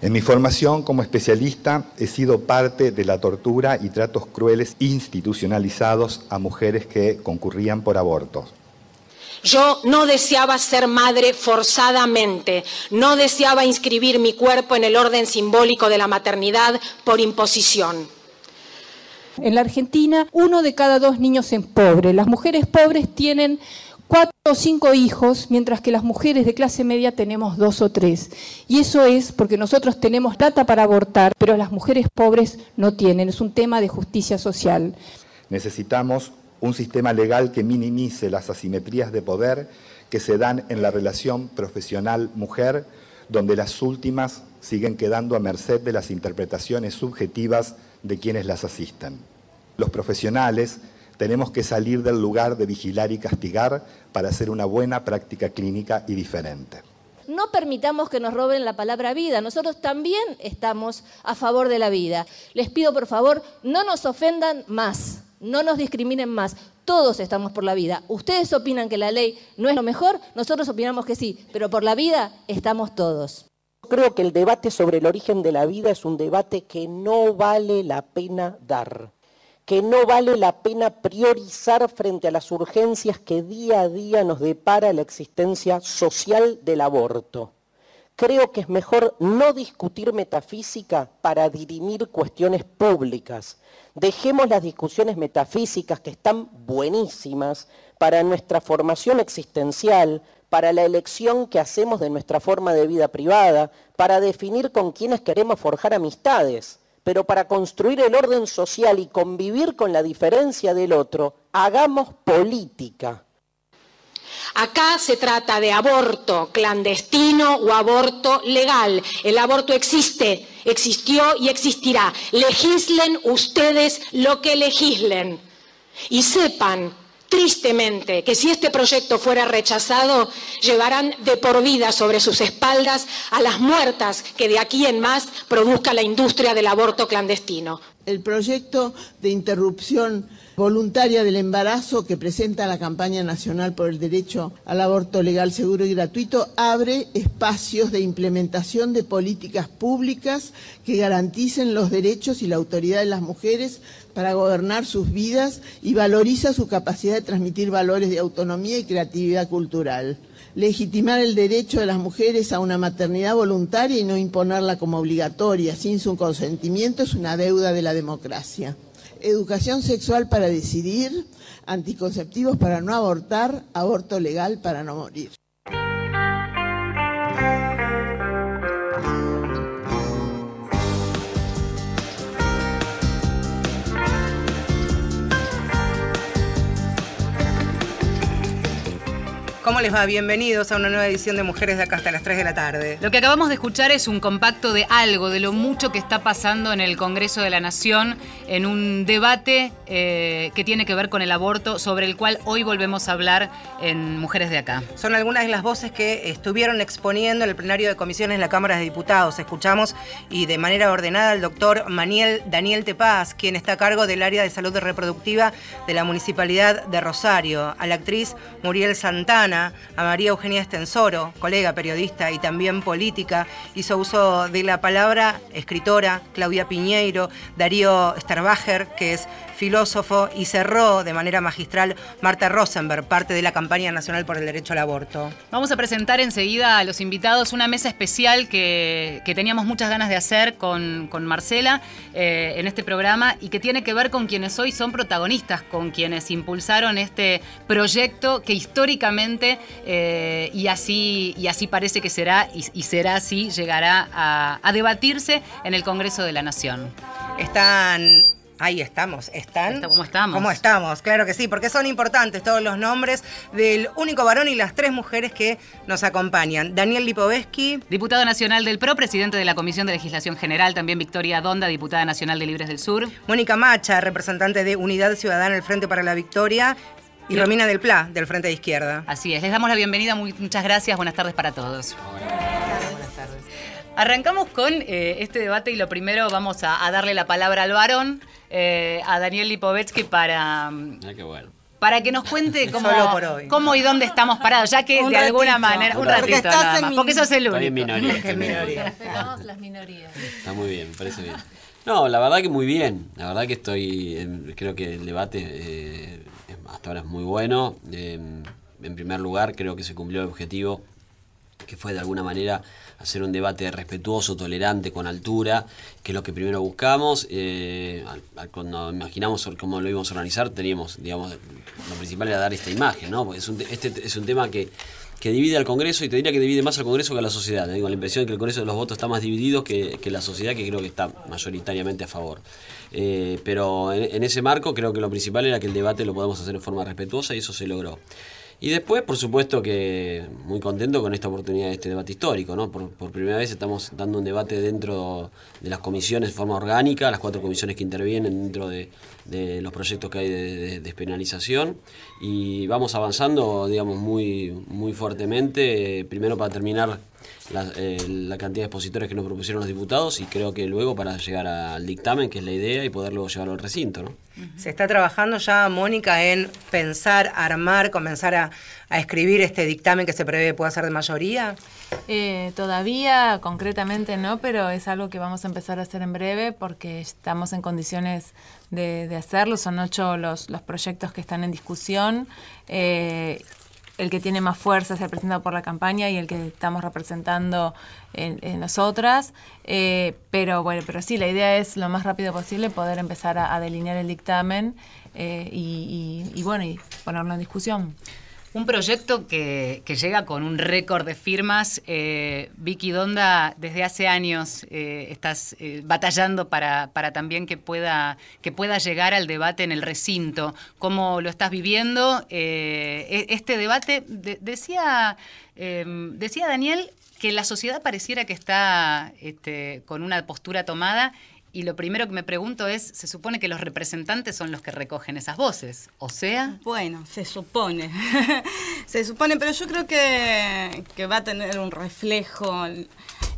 En mi formación como especialista he sido parte de la tortura y tratos crueles institucionalizados a mujeres que concurrían por abortos. Yo no deseaba ser madre forzadamente, no deseaba inscribir mi cuerpo en el orden simbólico de la maternidad por imposición. En la Argentina, uno de cada dos niños es pobre. Las mujeres pobres tienen cuatro o cinco hijos, mientras que las mujeres de clase media tenemos dos o tres. Y eso es porque nosotros tenemos data para abortar, pero las mujeres pobres no tienen. Es un tema de justicia social. Necesitamos un sistema legal que minimice las asimetrías de poder que se dan en la relación profesional-mujer, donde las últimas siguen quedando a merced de las interpretaciones subjetivas de quienes las asisten. Los profesionales tenemos que salir del lugar de vigilar y castigar para hacer una buena práctica clínica y diferente. No permitamos que nos roben la palabra vida. Nosotros también estamos a favor de la vida. Les pido, por favor, no nos ofendan más. No nos discriminen más. Todos estamos por la vida. Ustedes opinan que la ley no es lo mejor, nosotros opinamos que sí, pero por la vida estamos todos. Creo que el debate sobre el origen de la vida es un debate que no vale la pena dar, que no vale la pena priorizar frente a las urgencias que día a día nos depara la existencia social del aborto. Creo que es mejor no discutir metafísica para dirimir cuestiones públicas Dejemos las discusiones metafísicas que están buenísimas para nuestra formación existencial, para la elección que hacemos de nuestra forma de vida privada, para definir con quienes queremos forjar amistades. Pero para construir el orden social y convivir con la diferencia del otro, hagamos política. Acá se trata de aborto clandestino o aborto legal. El aborto existe, existió y existirá. Legislen ustedes lo que legislen. Y sepan, tristemente, que si este proyecto fuera rechazado, llevarán de por vida sobre sus espaldas a las muertas que de aquí en más produzca la industria del aborto clandestino. El proyecto de interrupción voluntaria del embarazo que presenta la campaña nacional por el derecho al aborto legal, seguro y gratuito abre espacios de implementación de políticas públicas que garanticen los derechos y la autoridad de las mujeres para gobernar sus vidas y valoriza su capacidad de transmitir valores de autonomía y creatividad cultural. Legitimar el derecho de las mujeres a una maternidad voluntaria y no imponerla como obligatoria sin su consentimiento es una deuda de la democracia educación sexual para decidir, anticonceptivos para no abortar, aborto legal para no morir. ¿Cómo les va? Bienvenidos a una nueva edición de Mujeres de acá hasta las 3 de la tarde. Lo que acabamos de escuchar es un compacto de algo, de lo mucho que está pasando en el Congreso de la Nación, en un debate eh, que tiene que ver con el aborto, sobre el cual hoy volvemos a hablar en Mujeres de acá. Son algunas de las voces que estuvieron exponiendo en el plenario de comisiones en la Cámara de Diputados. Escuchamos y de manera ordenada al doctor Maniel Daniel Tepaz, quien está a cargo del área de salud reproductiva de la Municipalidad de Rosario, a la actriz Muriel Santana, a María Eugenia Estensoro, colega periodista y también política, hizo uso de la palabra escritora, Claudia Piñeiro, Darío Starbacher, que es filósofo, y cerró de manera magistral Marta Rosenberg, parte de la campaña nacional por el derecho al aborto. Vamos a presentar enseguida a los invitados una mesa especial que, teníamos muchas ganas de hacer con, Marcela eh, en este programa y que tiene que ver con quienes hoy son protagonistas, con quienes impulsaron este proyecto que históricamente, eh, y, así, y así parece que será, y, será así, llegará a, a debatirse en el Congreso de la Nación. Están Ahí estamos, ¿están? ¿Cómo estamos? ¿Cómo estamos? Claro que sí, porque son importantes todos los nombres del único varón y las tres mujeres que nos acompañan. Daniel Lipovetsky. Diputado nacional del PRO, presidente de la Comisión de Legislación General, también Victoria Donda, diputada nacional de Libres del Sur. Mónica Macha, representante de Unidad Ciudadana del Frente para la Victoria. Y Romina del Pla, del Frente de Izquierda. Así es, les damos la bienvenida, muchas gracias, buenas tardes para todos. Arrancamos con eh, este debate y lo primero vamos a darle la palabra al varón. Eh, a Daniel Lipovetsky para, ah, para que nos cuente cómo, Solo por hoy. cómo y dónde estamos parados, ya que Un de alguna manera, un Porque ratito estás nada más, porque sos el Estoy en único. minoría. estoy en minoría. Respetamos las minorías. Está muy bien, me parece bien. No, la verdad que muy bien. La verdad que estoy, creo que el debate eh, es- hasta ahora es muy bueno. Em, en primer lugar, creo que se cumplió el objetivo, que fue de alguna manera hacer un debate respetuoso, tolerante, con altura, que es lo que primero buscamos. Eh, cuando imaginamos cómo lo íbamos a organizar, teníamos, digamos, lo principal era dar esta imagen, ¿no? Porque es un, te- este es un tema que que divide al Congreso y te diría que divide más al Congreso que a la sociedad. Tengo la impresión de que el Congreso de los votos está más dividido que, que la sociedad, que creo que está mayoritariamente a favor. Eh, pero en, en ese marco creo que lo principal era que el debate lo podamos hacer en forma respetuosa y eso se logró. Y después, por supuesto que muy contento con esta oportunidad de este debate histórico, ¿no? Por, primera vez estamos dando un debate dentro de las comisiones de forma orgánica, las cuatro comisiones que intervienen dentro de, los proyectos que hay de, de- y vamos avanzando, digamos, muy, muy fuertemente, primero para terminar la, eh, la cantidad de expositores que nos propusieron los diputados y creo que luego para llegar al dictamen, que es la idea, y poder luego llevarlo al recinto, ¿no? Se está trabajando ya, Mónica, en pensar, armar, comenzar a, a escribir este dictamen que se prevé pueda ser de mayoría. Eh, todavía concretamente no, pero es algo que vamos a empezar a hacer en breve porque estamos en condiciones de, de hacerlo. Son ocho los, los proyectos que están en discusión. Eh, el que tiene más fuerza es el presentado por la campaña y el que estamos representando en, nosotras. Eh, pero bueno, pero sí, la idea es lo más rápido posible poder empezar a, a delinear el dictamen eh, y, y- y bueno, y ponerlo en discusión. Un proyecto que, llega con un récord de firmas. Eh, Vicky Donda, desde hace años eh, estás eh, batallando para, para también que pueda, que pueda llegar al debate en el recinto. ¿Cómo lo estás viviendo? E- este debate, de- decía, eh, decía Daniel que la sociedad pareciera que está este, con una postura tomada. Y lo primero que me pregunto es, se supone que los representantes son los que recogen esas voces, o sea... Bueno, se supone. se supone, pero yo creo que, que va a tener un reflejo.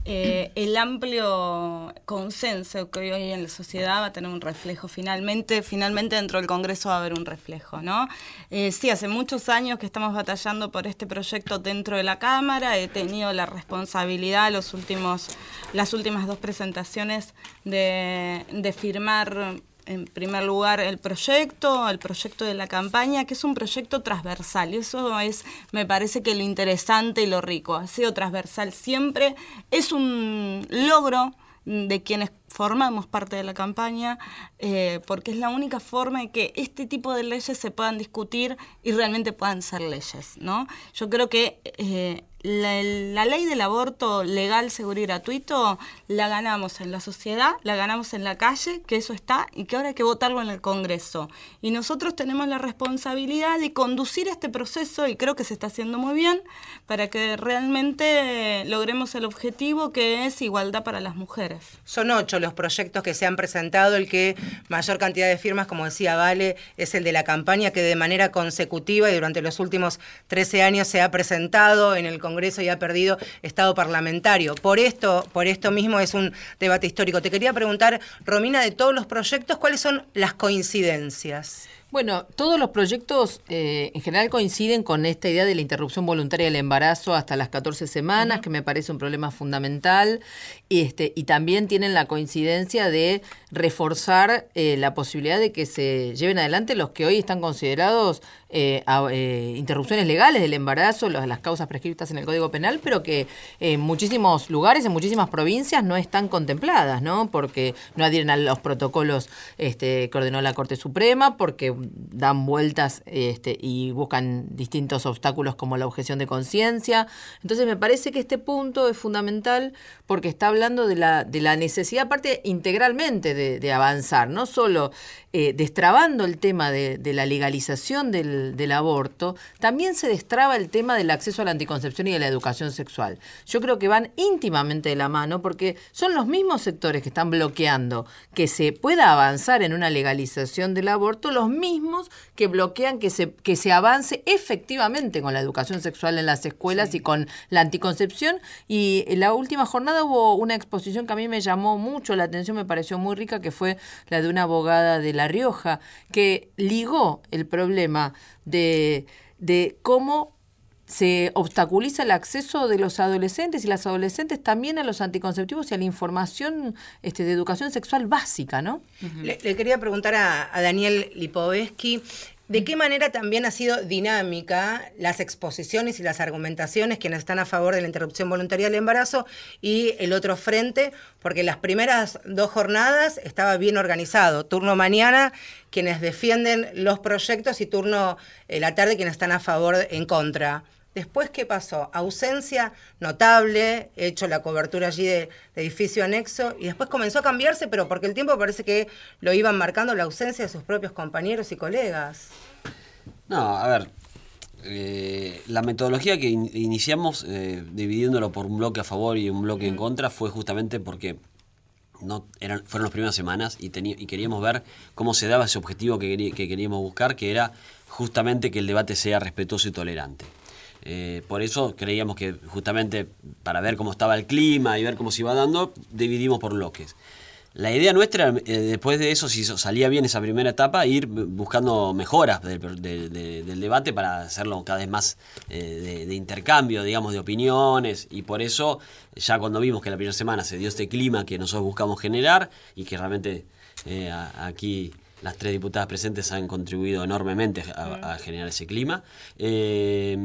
Eh, el amplio consenso que hoy hay en la sociedad va a tener un reflejo finalmente, finalmente dentro del Congreso va a haber un reflejo, ¿no? Eh, sí, hace muchos años que estamos batallando por este proyecto dentro de la Cámara, he tenido la responsabilidad los últimos, las últimas dos presentaciones de, de firmar en primer lugar el proyecto, el proyecto de la campaña, que es un proyecto transversal. Y eso es, me parece que lo interesante y lo rico. Ha sido transversal siempre. Es un logro de quienes formamos parte de la campaña, eh, porque es la única forma de que este tipo de leyes se puedan discutir y realmente puedan ser leyes, ¿no? Yo creo que eh, la, ley del aborto legal, seguro y gratuito la ganamos en la sociedad, la ganamos en la calle, que eso está, y que ahora hay que votarlo en el Congreso. Y nosotros tenemos la responsabilidad de conducir este proceso, y creo que se está haciendo muy bien, para que realmente logremos el objetivo que es igualdad para las mujeres. Son ocho los proyectos que se han presentado. El que mayor cantidad de firmas, como decía Vale, es el de la campaña que de manera consecutiva y durante los últimos 13 años se ha presentado en el Congreso y ha perdido estado parlamentario. Por esto, por esto mismo es un debate histórico. Te quería preguntar, Romina, de todos los proyectos, ¿cuáles son las coincidencias? Bueno, todos los proyectos eh, en general coinciden con esta idea de la interrupción voluntaria del embarazo hasta las 14 semanas, que me parece un problema fundamental, y, este, y también tienen la coincidencia de reforzar eh, la posibilidad de que se lleven adelante los que hoy están considerados eh, eh, interrupciones legales del embarazo, las causas prescritas en el Código Penal, pero que en muchísimos lugares, en muchísimas provincias no están contempladas, ¿no? Porque no adhieren a los protocolos este, que ordenó la Corte Suprema, porque dan vueltas este, y buscan distintos obstáculos como la objeción de conciencia. Entonces me parece que este punto es fundamental porque está hablando de la, de la necesidad, aparte integralmente, de, de avanzar, no solo eh, destrabando el tema de, de la legalización del, del aborto, también se destraba el tema del acceso a la anticoncepción y de la educación sexual. Yo creo que van íntimamente de la mano porque son los mismos sectores que están bloqueando que se pueda avanzar en una legalización del aborto, los mismos que bloquean que se, que se avance efectivamente con la educación sexual en las escuelas y con la anticoncepción. Y en la última jornada hubo una exposición que a mí me llamó mucho la atención, me pareció muy rica, que fue la de una abogada de La Rioja, que ligó el problema de, de cómo se obstaculiza el acceso de los adolescentes y las adolescentes también a los anticonceptivos y a la información este, de educación sexual básica, ¿no? le, quería preguntar a, a Daniel Lipovetsky, ¿De qué manera también ha sido dinámica las exposiciones y las argumentaciones quienes están a favor de la interrupción voluntaria del embarazo y el otro frente? Porque las primeras dos jornadas estaba bien organizado. Turno mañana quienes defienden los proyectos y turno eh, la tarde quienes están a favor en contra. Después, ¿qué pasó? Ausencia notable, he hecho la cobertura allí de, edificio anexo, y después comenzó a cambiarse, pero porque el tiempo parece que lo iban marcando la ausencia de sus propios compañeros y colegas. No, a ver, eh, la metodología que iniciamos eh, dividiéndolo por un bloque a favor y un bloque en contra fue justamente porque no eran, fueron las primeras semanas y, y queríamos ver cómo se daba ese objetivo que, que queríamos buscar, que era justamente que el debate sea respetuoso y tolerante. Eh, por eso creíamos que justamente para ver cómo estaba el clima y ver cómo se iba dando, dividimos por bloques. La idea nuestra, eh, después de eso, si salía bien esa primera etapa, ir buscando mejoras del debate para hacerlo cada vez más eh, de, intercambio, digamos, de opiniones. Y por eso, ya cuando vimos que la primera semana se dio este clima que nosotros buscamos generar y que realmente aquí las tres diputadas presentes han contribuido enormemente a, generar ese clima. Eh,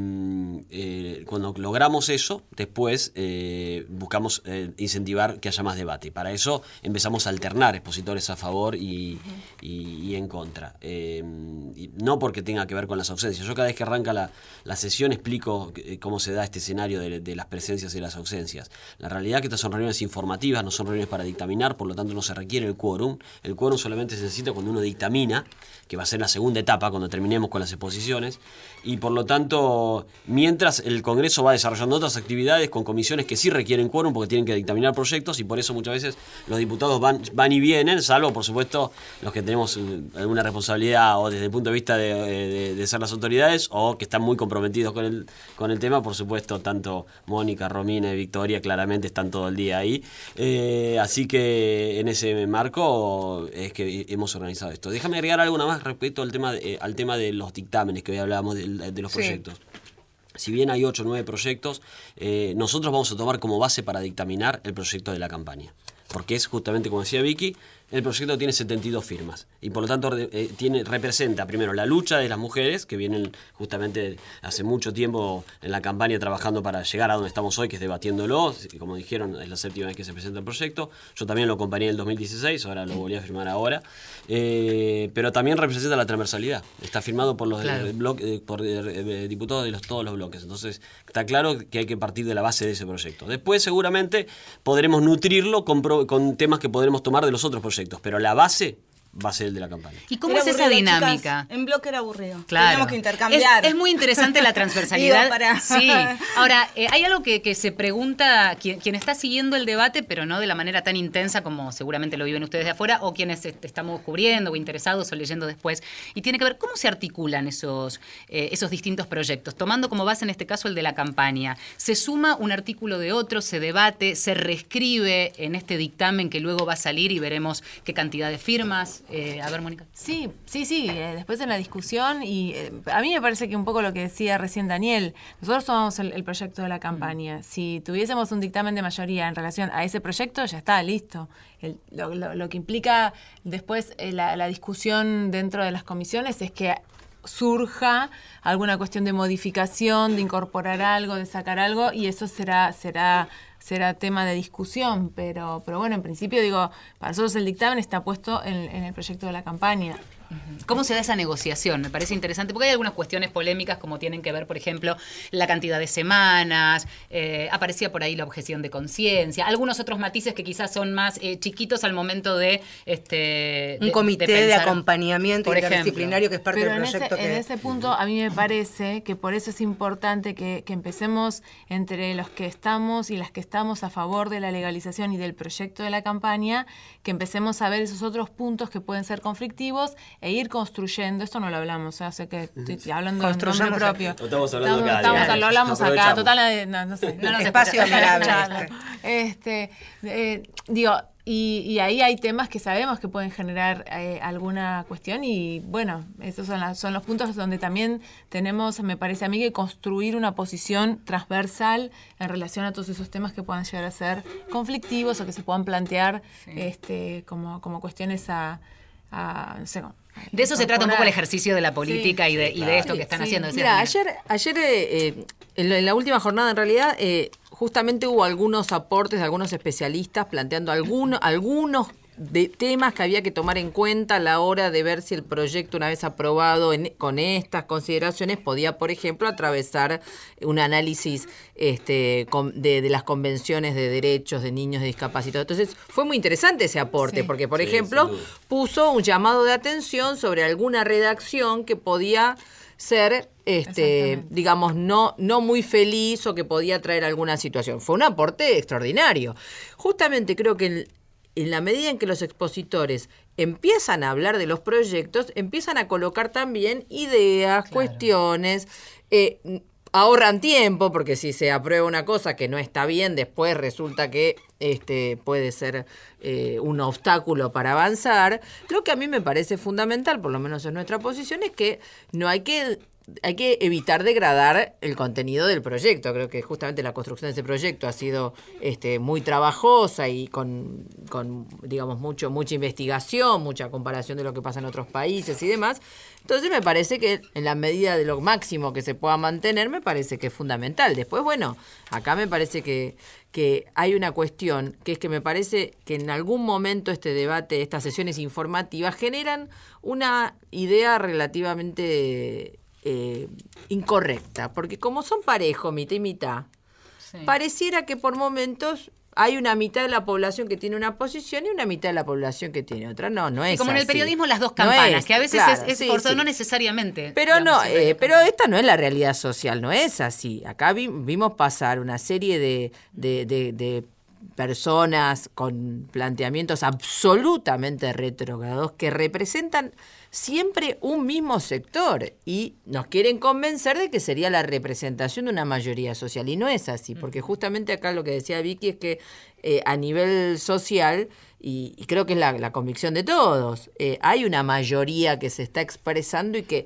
eh, cuando logramos eso, después eh, buscamos incentivar que haya más debate. Para eso empezamos a alternar expositores a favor y, en contra. no porque tenga que ver con las ausencias. Yo cada vez que arranca la, sesión explico cómo se da este escenario de, de, las presencias y las ausencias. La realidad es que estas son reuniones informativas, no son reuniones para dictaminar, por lo tanto no se requiere el quórum. El quórum solamente se necesita cuando uno dictamina, que va a ser la segunda etapa cuando terminemos con las exposiciones, y por lo tanto, mientras el Congreso va desarrollando otras actividades con comisiones que sí requieren quórum porque tienen que dictaminar proyectos y por eso muchas veces los diputados van, van y vienen, salvo por supuesto los que tenemos eh, alguna responsabilidad o desde el punto de vista de, ser las autoridades o que están muy comprometidos con el, con el tema, por supuesto, tanto Mónica, Romina y Victoria claramente están todo el día ahí. Eh, así que en ese marco es que hemos organizado. Déjame agregar algo más respecto al tema de, eh, al tema de los dictámenes que hoy hablábamos de, los proyectos. Si bien hay 8 o 9 proyectos, eh, nosotros vamos a tomar como base para dictaminar el proyecto de la campaña. Porque es justamente, como decía Vicky, el proyecto tiene 72 firmas y por lo tanto eh, tiene, representa primero la lucha de las mujeres que vienen justamente hace mucho tiempo en la campaña trabajando para llegar a donde estamos hoy, que es debatiéndolo. Como dijeron, es la séptima vez que se presenta el proyecto. Yo también lo acompañé en el 2016, ahora lo volví a firmar ahora. Eh, pero también representa la transversalidad. Está firmado por los eh, por, diputados de los, todos los bloques. Entonces está claro que hay que partir de la base de ese proyecto. Después seguramente podremos nutrirlo con, con temas que podremos tomar de los otros proyectos pero la base va a ser el de la campaña. ¿Y cómo es esa dinámica? en bloque era aburrido. Claro. Tenemos que intercambiar. Es, muy interesante la transversalidad. Sí. Ahora, eh, hay algo que, se pregunta quien, está siguiendo el debate, pero no de la manera tan intensa como seguramente lo viven ustedes de afuera, o quienes estamos cubriendo o interesados o leyendo después. Y tiene que ver cómo se articulan esos, eh, esos distintos proyectos, tomando como base en este caso el de la campaña. Se suma un artículo de otro, se debate, se reescribe en este dictamen que luego va a salir y veremos qué cantidad de firmas eh, a ver, Mónica. Sí, sí, sí. Eh, después en la discusión, y eh, a mí me parece que un poco lo que decía recién Daniel, nosotros tomamos el, proyecto de la campaña. Si tuviésemos un dictamen de mayoría en relación a ese proyecto, ya está, listo. lo, que implica después la, la discusión dentro de las comisiones es que surja alguna cuestión de modificación, de incorporar algo, de sacar algo, y eso será, será será tema de discusión, pero, pero bueno, en principio digo, para nosotros el dictamen está puesto en, en el proyecto de la campaña. ¿Cómo se da esa negociación? Me parece interesante, porque hay algunas cuestiones polémicas como tienen que ver, por ejemplo, la cantidad de semanas, eh, aparecía por ahí la objeción de conciencia, algunos otros matices que quizás son más eh, chiquitos al momento de... Este, Un comité de, acompañamiento interdisciplinario que es parte del proyecto. En ese, punto a mí me parece que por eso es importante que, que empecemos entre los que estamos y las que estamos a favor de la legalización y del proyecto de la campaña, que empecemos a ver esos otros puntos que pueden ser conflictivos e ir construyendo, esto no lo hablamos, ¿eh? sé que estoy hablando en nombre propio. estamos hablando acá. lo hablamos acá, total, no, no sé. No nos espacio Este, eh, digo, y, ahí hay temas que sabemos que pueden generar eh, alguna cuestión y bueno, esos son, son los puntos donde también tenemos, me parece a mí, que construir una posición transversal en relación a todos esos temas que puedan llegar a ser conflictivos o que se puedan plantear este, como, como cuestiones a, de eso se trata un poco el ejercicio de la política y, de, y, de, esto que están haciendo. Mira, ayer, ayer eh, eh, en, la última jornada, en realidad, justamente hubo algunos aportes de algunos especialistas planteando algunos, algunos de temas que había que tomar en cuenta a la hora de ver si el proyecto, una vez aprobado con estas consideraciones, podía, por ejemplo, atravesar un análisis este, de, las convenciones de derechos de niños discapacitados. Entonces, fue muy interesante ese aporte, porque, por ejemplo, puso un llamado de atención sobre alguna redacción que podía ser, este, digamos, no, no muy feliz o que podía traer alguna situación. Fue un aporte extraordinario. Justamente creo que en, la medida en que los expositores empiezan a hablar de los proyectos, empiezan a colocar también ideas, cuestiones. Eh, ahorran tiempo, porque si se aprueba una cosa que no está bien, después resulta que este, puede ser eh, un obstáculo para avanzar. Lo que a mí me parece fundamental, por lo menos en nuestra posición, es que no hay que hay que evitar degradar el contenido del proyecto. Creo que justamente la construcción de ese proyecto ha sido este, muy trabajosa y con, con, digamos, mucho, mucha investigación, mucha comparación de lo que pasa en otros países y demás. Entonces me parece que en la medida de lo máximo que se pueda mantener, me parece que es fundamental. Después, bueno, acá me parece que, que hay una cuestión, que es que me parece que en algún momento este debate, estas sesiones informativas, generan una idea relativamente eh, incorrecta, porque como son parejos, mitad y mitad, pareciera que por momentos hay una mitad de la población que tiene una posición y una mitad de la población que tiene otra. No, no es. como en el periodismo las dos campanas, que a veces es, es no necesariamente. Pero no, eh, pero esta no es la realidad social, no es así. Acá vimos pasar una serie de, de, de personas con planteamientos absolutamente retrógrados que representan siempre un mismo sector y nos quieren convencer de que sería la representación de una mayoría social. Y no es así, porque justamente acá lo que decía Vicky es que eh, a nivel social, y, creo que es la, convicción de todos, eh, hay una mayoría que se está expresando y que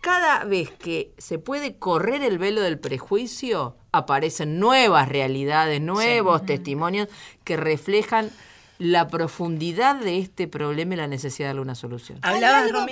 cada vez que se puede correr el velo del prejuicio, aparecen nuevas realidades, nuevos testimonios que reflejan la profundidad de este problema y la necesidad de darle una solución. Hay,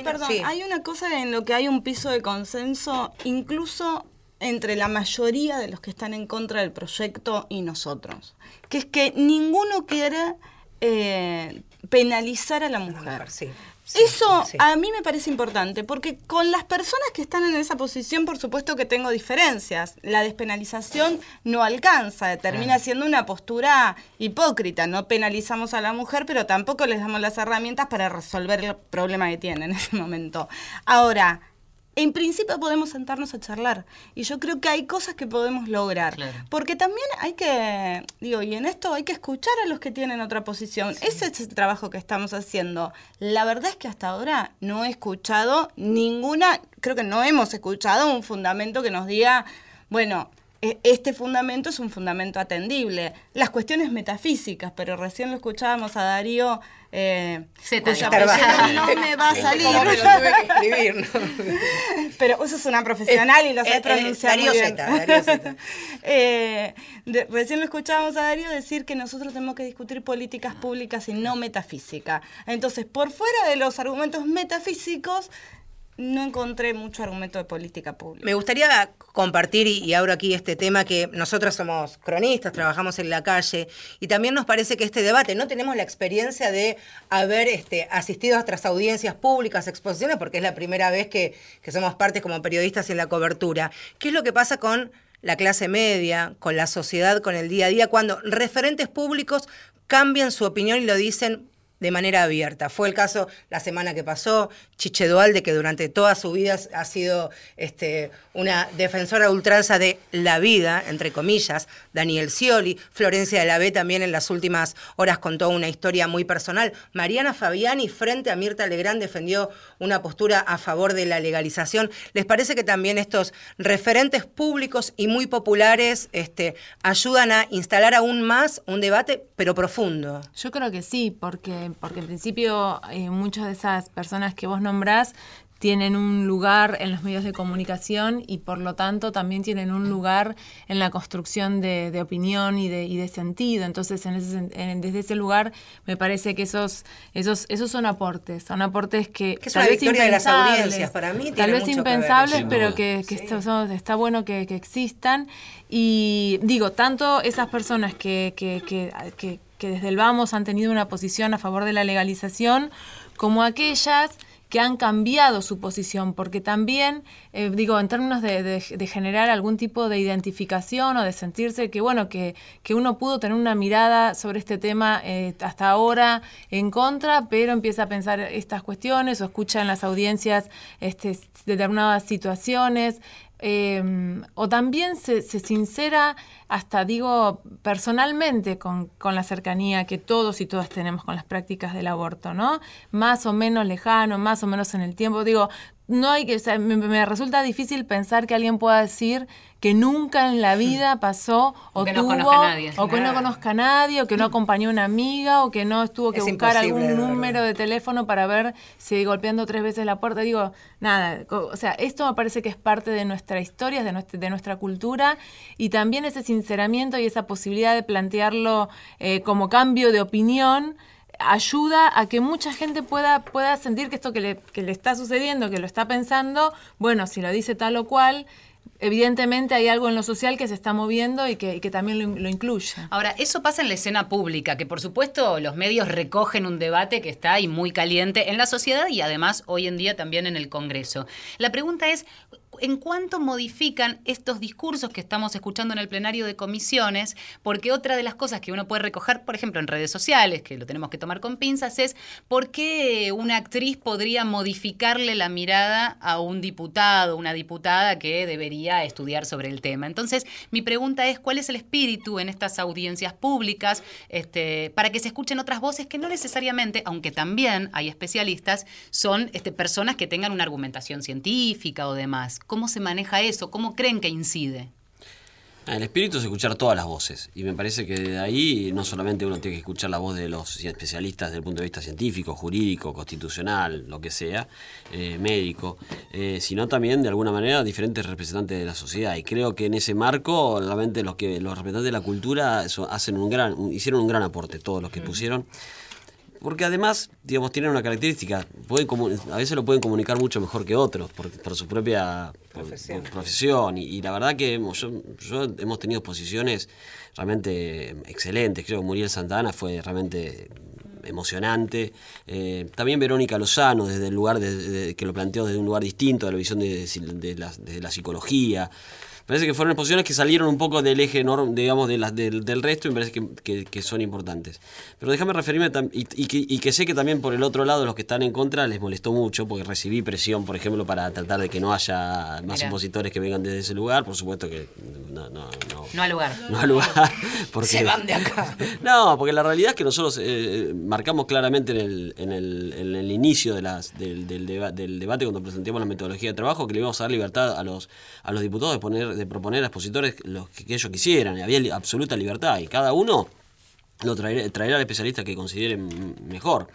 perdón, hay una cosa en lo que hay un piso de consenso, incluso entre la mayoría de los que están en contra del proyecto y nosotros, que es que ninguno quiere eh, penalizar a la mujer. Sí. Eso a mí me parece importante, porque con las personas que están en esa posición, por supuesto que tengo diferencias. La despenalización no alcanza, termina siendo una postura hipócrita. No penalizamos a la mujer, pero tampoco les damos las herramientas para resolver el problema que tiene en ese momento. Ahora, en principio podemos sentarnos a charlar. Y yo creo que hay cosas que podemos lograr. Porque también hay que, digo, y en esto hay que escuchar a los que tienen otra posición. Ese es el trabajo que estamos haciendo. La verdad es que hasta ahora no he escuchado ninguna, creo que no hemos escuchado un fundamento que nos diga, bueno, este fundamento es un fundamento atendible. Las cuestiones metafísicas, pero recién lo escuchábamos a Darío eh, no me va a salir. Pero eso es una profesional y lo sé pronunciar muy bien. eh, recién lo escuchábamos a Darío decir que nosotros tenemos que discutir políticas públicas y no metafísica. Entonces, por fuera de los argumentos metafísicos, no encontré mucho argumento de política pública. Me gustaría compartir, y, abro aquí este tema, que nosotros somos cronistas, trabajamos en la calle, y también nos parece que este debate, no tenemos la experiencia de haber este, asistido a otras audiencias públicas, exposiciones, porque es la primera vez que, que somos parte como periodistas en la cobertura. ¿Qué es lo que pasa con la clase media, con la sociedad, con el día a día, cuando referentes públicos cambian su opinión y lo dicen de manera abierta. Fue el caso la semana que pasó, Chiche Dualde, que durante toda su vida ha sido este, una defensora ultranza de la vida, entre comillas, Daniel Scioli, Florencia de la B también en las últimas horas contó una historia muy personal. Mariana Fabiani frente a Mirta Legrand defendió una postura a favor de la legalización. ¿Les parece que también estos referentes públicos y muy populares este, ayudan a instalar aún más un debate, pero profundo? Yo creo que sí, porque porque en principio eh, muchas de esas personas que vos nombrás tienen un lugar en los medios de comunicación y por lo tanto también tienen un lugar en la construcción de, opinión y de, y de, sentido. Entonces, en desde ese lugar me parece que esos, esos, esos son aportes, son aportes que... Que es una victoria de las audiencias para mí. Tal vez impensables, pero que, que está bueno que, que, existan. Y digo, tanto esas personas que, que, que que desde el vamos han tenido una posición a favor de la legalización, como aquellas que han cambiado su posición, porque también, eh, digo, en términos de, generar algún tipo de identificación o de sentirse que, bueno, que, que uno pudo tener una mirada sobre este tema eh, hasta ahora en contra, pero empieza a pensar estas cuestiones o escucha en las audiencias este, determinadas situaciones. Em, o también se, sincera hasta digo personalmente con, con, la cercanía que todos y todas tenemos con las prácticas del aborto, ¿no? Más o menos lejano, más o menos en el tiempo. Digo, no hay que, me, resulta difícil pensar que alguien pueda decir que nunca en la vida pasó o, que tuvo, no conozca a nadie, o que no conozca a nadie, o que no acompañó a una amiga, o que no estuvo que buscar algún número de teléfono para ver si golpeando tres veces la puerta. Digo, nada, o sea, esto me parece que es parte de nuestra historia, de nuestra, de nuestra cultura, y también ese sinceramiento y esa posibilidad de plantearlo eh, como cambio de opinión ayuda a que mucha gente pueda, pueda sentir que esto que le, que le está sucediendo, que lo está pensando, bueno, si lo dice tal o cual, evidentemente hay algo en lo social que se está moviendo y que, también lo, lo, incluye. Ahora, eso pasa en la escena pública, que por supuesto los medios recogen un debate que está ahí muy caliente en la sociedad y además hoy en día también en el Congreso. La pregunta es, en cuánto modifican estos discursos que estamos escuchando en el plenario de comisiones, porque otra de las cosas que uno puede recoger, por ejemplo, en redes sociales, que lo tenemos que tomar con pinzas, es por qué una actriz podría modificarle la mirada a un diputado, una diputada que debería estudiar sobre el tema. Entonces, mi pregunta es, ¿cuál es el espíritu en estas audiencias públicas este, para que se escuchen otras voces que no necesariamente, aunque también hay especialistas, son este, personas que tengan una argumentación científica o demás? ¿Cómo se maneja eso? ¿Cómo creen que incide? Ah, el espíritu es escuchar todas las voces y me parece que de ahí no solamente uno tiene que escuchar la voz de los especialistas desde el punto de vista científico, jurídico, constitucional, lo que sea, eh, médico, eh, sino también de alguna manera diferentes representantes de la sociedad y creo que en ese marco realmente los que los representantes de la cultura hacen un gran, hicieron un gran aporte todos los que pusieron porque además, digamos, tienen una característica, pueden a veces lo pueden comunicar mucho mejor que otros, por, su propia profesión. Y, la verdad que hemos, yo, hemos tenido posiciones realmente excelentes. Creo que Muriel Santana fue realmente emocionante. Eh, también Verónica Lozano, desde el lugar de, que lo planteó desde un lugar distinto, de la visión de, de la psicología parece que fueron exposiciones que salieron un poco del eje, digamos, de del, del, resto y me parece que, son importantes. Pero déjame referirme, y, y, que, sé que también por el otro lado los que están en contra les molestó mucho, porque recibí presión, por ejemplo, para tratar de que no haya más opositores que vengan desde ese lugar. Por supuesto que no, no, no. No al lugar. No al lugar. Porque, Se van de acá. No, porque la realidad es que nosotros eh, marcamos claramente en el, en el, en el inicio de las, del, del, del debate cuando presentamos la metodología de trabajo que le íbamos a dar libertad a los, a los diputados de poner de proponer a expositores los que, ellos quisieran, y había absoluta libertad, y cada uno lo traerá, traerá al especialista que considere mejor.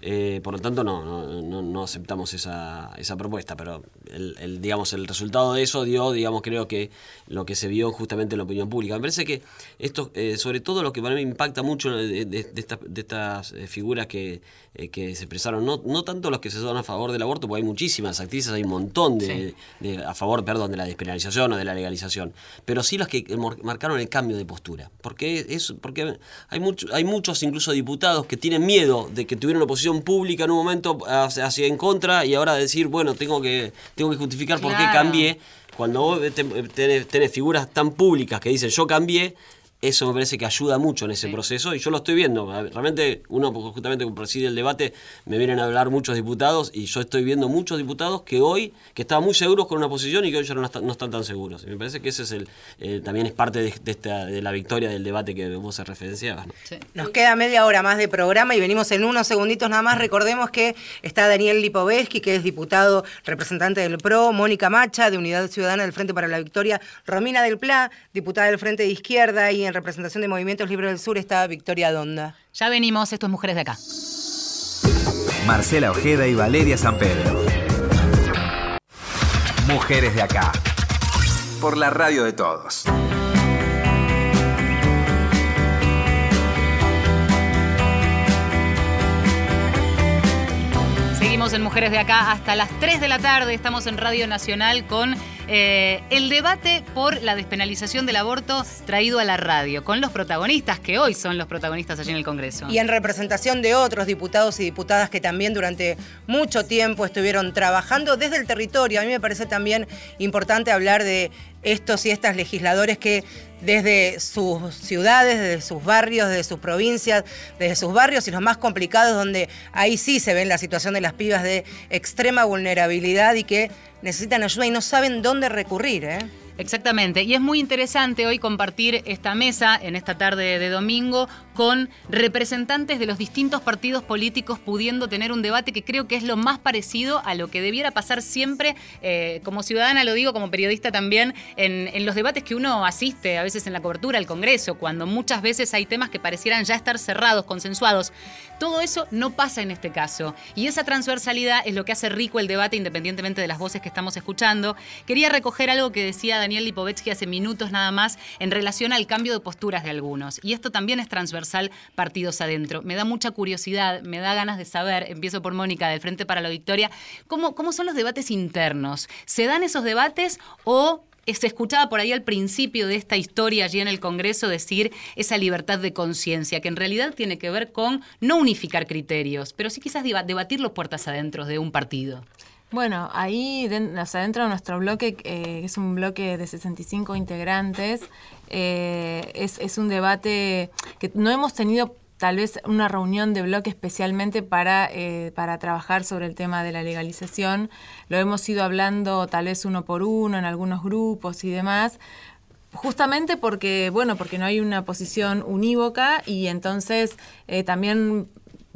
Eh, por lo tanto, no, no, no, aceptamos esa, esa propuesta, pero el, digamos, el resultado de eso dio, digamos, creo que lo que se vio justamente en la opinión pública. Me parece que esto, eh, sobre todo lo que para mí impacta mucho de, de, estas eh, figuras que, que se expresaron, no, no tanto los que se son a favor del aborto, porque hay muchísimas actrices, hay un montón de, a favor, perdón, de la despenalización o de la legalización, pero sí los que marcaron el cambio de postura, porque es porque hay mucho, hay muchos incluso diputados que tienen miedo de que tuvieron oposición pública en un momento hacia, en contra y ahora decir, bueno, tengo que, tengo que justificar por qué cambié. Cuando vos tenés, figuras tan públicas que dicen yo cambié, eso me parece que ayuda mucho en ese proceso y yo lo estoy viendo. Realmente uno justamente como preside el debate me vienen a hablar muchos diputados y yo estoy viendo muchos diputados que hoy, que estaban muy seguros con una posición y que hoy ya no, están, tan seguros. Y me parece que ese es el, eh, también es parte de, esta, de la victoria del debate que vos se referenciabas. Nos queda media hora más de programa y venimos en unos segunditos nada más. Recordemos que está Daniel Lipovetsky, que es diputado representante del PRO, Mónica Macha, de Unidad Ciudadana del Frente para la Victoria, Romina del Pla, diputada del Frente de Izquierda y en representación de Movimientos Libres del Sur está Victoria Donda. Ya venimos, esto es Mujeres de Acá. Marcela Ojeda y Valeria San Pedro. Mujeres de Acá. Por la radio de todos. En Mujeres de Acá hasta las 3 de la tarde. Estamos en Radio Nacional con eh, el debate por la despenalización del aborto traído a la radio, con los protagonistas, que hoy son los protagonistas allí en el Congreso. Y en representación de otros diputados y diputadas que también durante mucho tiempo estuvieron trabajando desde el territorio. A mí me parece también importante hablar de estos y estas legisladores que desde sus ciudades, desde sus barrios, desde sus provincias, desde sus barrios y los más complicados, donde ahí sí se ven la situación de las pibas de extrema vulnerabilidad y que necesitan ayuda y no saben dónde recurrir. ¿eh? Exactamente, y es muy interesante hoy compartir esta mesa en esta tarde de domingo con representantes de los distintos partidos políticos pudiendo tener un debate que creo que es lo más parecido a lo que debiera pasar siempre, eh, como ciudadana lo digo, como periodista también, en, en, los debates que uno asiste a veces en la cobertura al Congreso, cuando muchas veces hay temas que parecieran ya estar cerrados, consensuados. Todo eso no pasa en este caso. Y esa transversalidad es lo que hace rico el debate independientemente de las voces que estamos escuchando. Quería recoger algo que decía Daniel Lipovetsky hace minutos nada más en relación al cambio de posturas de algunos. Y esto también es transversal partidos adentro. Me da mucha curiosidad, me da ganas de saber, empiezo por Mónica del Frente para la Victoria, ¿cómo, cómo son los debates internos? ¿Se dan esos debates o se escuchaba por ahí al principio de esta historia allí en el Congreso decir esa libertad de conciencia, que en realidad tiene que ver con no unificar criterios, pero sí quizás debatir los puertas adentro de un partido. Bueno, ahí dentro de nuestro bloque, eh, es un bloque de 65 integrantes, eh, es, es un debate que no hemos tenido tal vez una reunión de bloque especialmente para, eh, para trabajar sobre el tema de la legalización. Lo hemos ido hablando tal vez uno por uno en algunos grupos y demás, justamente porque, bueno, porque no hay una posición unívoca y entonces también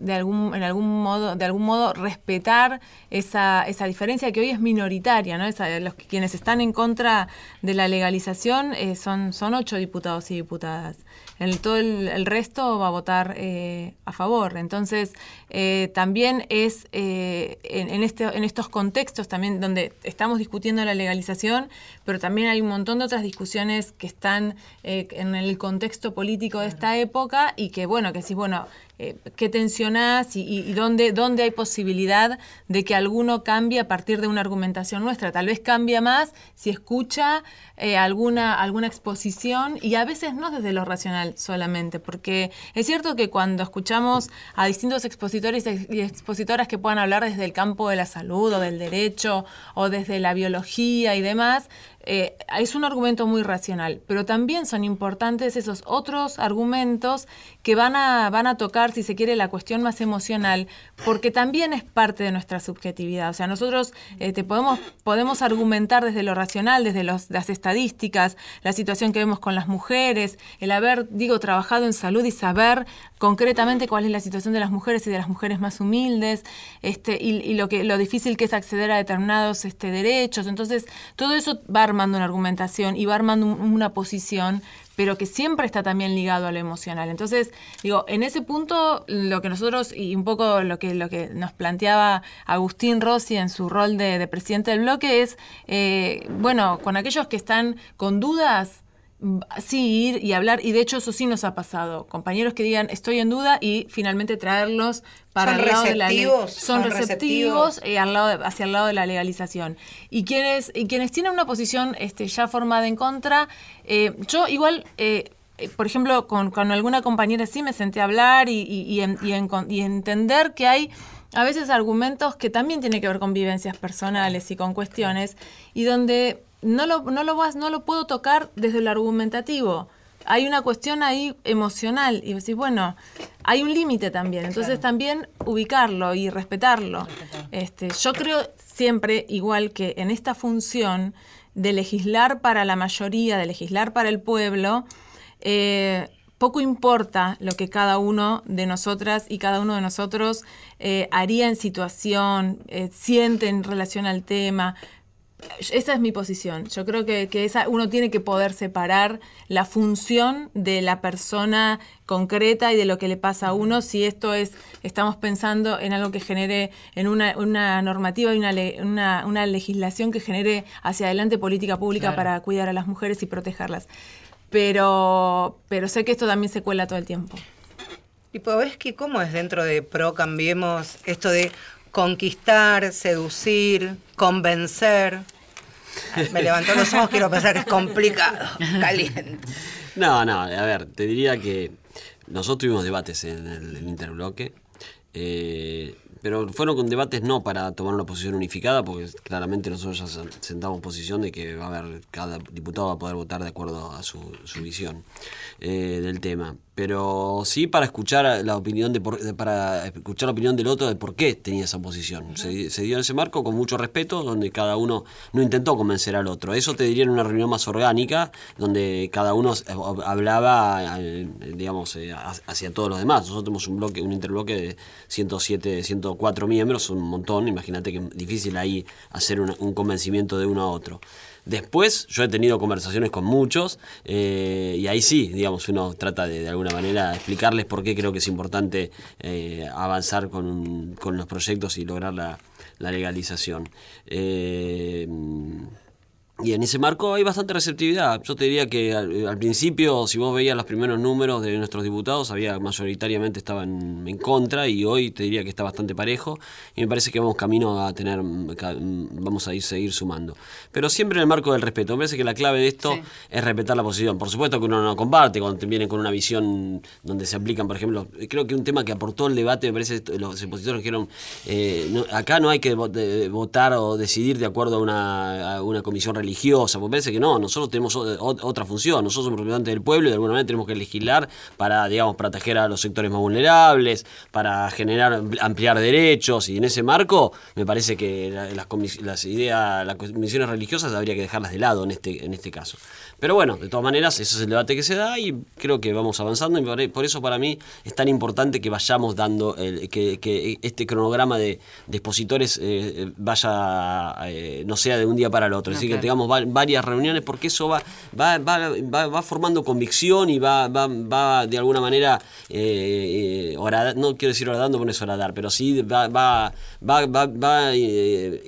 de algún, en algún modo, de algún modo respetar esa, esa diferencia que hoy es minoritaria, ¿no? Esa, los quienes están en contra de la legalización eh, son, son ocho diputados y diputadas. El, todo el, resto va a votar eh, a favor. Entonces, eh, también es en, este, en estos contextos también donde estamos discutiendo la legalización, pero también hay un montón de otras discusiones que están en el contexto político de esta época y que, bueno, que sí, bueno, eh, qué tensionás y, dónde, dónde hay posibilidad de que alguno cambie a partir de una argumentación nuestra. Tal vez cambia más si escucha eh, alguna, alguna exposición y a veces no desde lo racional solamente, porque es cierto que cuando escuchamos a distintos expositores y expositoras que puedan hablar desde el campo de la salud o del derecho o desde la biología y demás, eh, es un argumento muy racional, pero también son importantes esos otros argumentos que van a, van a tocar, si se quiere, la cuestión más emocional, porque también es parte de nuestra subjetividad. O sea, nosotros eh, podemos, podemos argumentar desde lo racional, desde los, las estadísticas, la situación que vemos con las mujeres, el haber, digo, trabajado en salud y saber concretamente cuál es la situación de las mujeres y de las mujeres más humildes, este, y, lo, que, lo difícil que es acceder a determinados este, derechos. Entonces, todo eso va armando una argumentación y va armando una posición, pero que siempre está también ligado a lo emocional. Entonces, digo, en ese punto, lo que nosotros, y un poco lo que, lo que nos planteaba Agustín Rossi en su rol de, presidente del bloque es, eh, bueno, con aquellos que están con dudas, sí ir y hablar, y de hecho eso sí nos ha pasado, compañeros que digan estoy en duda y finalmente traerlos para el lado de la ley. Son, receptivos, eh, al lado hacia el lado de la legalización. Y quienes, y quienes tienen una posición este, ya formada en contra, eh, yo igual... Eh, por ejemplo, con, con, alguna compañera sí me senté a hablar y, y, y entender que hay a veces argumentos que también tienen que ver con vivencias personales y con cuestiones, y donde no lo, no lo, vas, no lo puedo tocar desde el argumentativo, hay una cuestión ahí emocional y decís, bueno, hay un límite también, entonces también ubicarlo y respetarlo. Este, yo creo siempre, igual que en esta función de legislar para la mayoría, de legislar para el pueblo, eh, poco importa lo que cada uno de nosotras y cada uno de nosotros eh, haría en situación, eh, siente en relación al tema, esa es mi posición. Yo creo que, esa, uno tiene que poder separar la función de la persona concreta y de lo que le pasa a uno. Si esto es, estamos pensando en algo que genere, en una, normativa y una, una, legislación que genere hacia adelante política pública para cuidar a las mujeres y protegerlas. Pero, pero sé que esto también se cuela todo el tiempo. Y pues que cómo es dentro de Pro Cambiemos esto de conquistar, seducir, convencer. Me levantó los ojos, quiero pensar que es complicado, caliente. No, no, a ver, te diría que nosotros tuvimos debates en el, interbloque. Eh, pero fueron con debates no para tomar una posición unificada, porque claramente nosotros ya sentamos posición de que va a haber, cada diputado va a poder votar de acuerdo a su, visión eh, del tema pero sí para escuchar la opinión de, para escuchar la opinión del otro de por qué tenía esa posición. Se, dio en ese marco con mucho respeto, donde cada uno no intentó convencer al otro. Eso te diría en una reunión más orgánica, donde cada uno hablaba, eh, digamos, eh, hacia todos los demás. Nosotros tenemos un bloque, un interbloque de 107, 104 miembros, un montón. Imagínate que es difícil ahí hacer un convencimiento de uno a otro. Después yo he tenido conversaciones con muchos eh, y ahí sí, digamos, uno trata de, alguna manera explicarles por qué creo que es importante eh, avanzar con, con, los proyectos y lograr la, la legalización. Eh, y en ese marco hay bastante receptividad. Yo te diría que al, principio, si vos veías los primeros números de nuestros diputados, había mayoritariamente estaban en contra y hoy te diría que está bastante parejo y me parece que vamos camino a tener, vamos a ir seguir sumando. Pero siempre en el marco del respeto. Me parece que la clave de esto es respetar la posición. Por supuesto que uno no comparte cuando te vienen con una visión donde se aplican, por ejemplo, creo que un tema que aportó el debate, me parece, los opositores dijeron, eh, acá no hay que votar o decidir de acuerdo a una, a una comisión religiosa religiosa, porque parece que no, nosotros tenemos otra función, nosotros somos representantes del pueblo y de alguna manera tenemos que legislar para, digamos, proteger a los sectores más vulnerables, para generar, ampliar derechos, y en ese marco me parece que las, las ideas, las comisiones religiosas habría que dejarlas de lado en este, en este caso. Pero bueno, de todas maneras, ese es el debate que se da y creo que vamos avanzando y por eso para mí es tan importante que vayamos dando, el, que, este cronograma de, expositores eh, vaya, eh, no sea de un día para el otro, es decir, que tengamos varias reuniones porque eso va, va, va, va, formando convicción y va, va, de alguna manera, eh, no quiero decir horadando, porque no es horadar, pero sí va, va, va, va,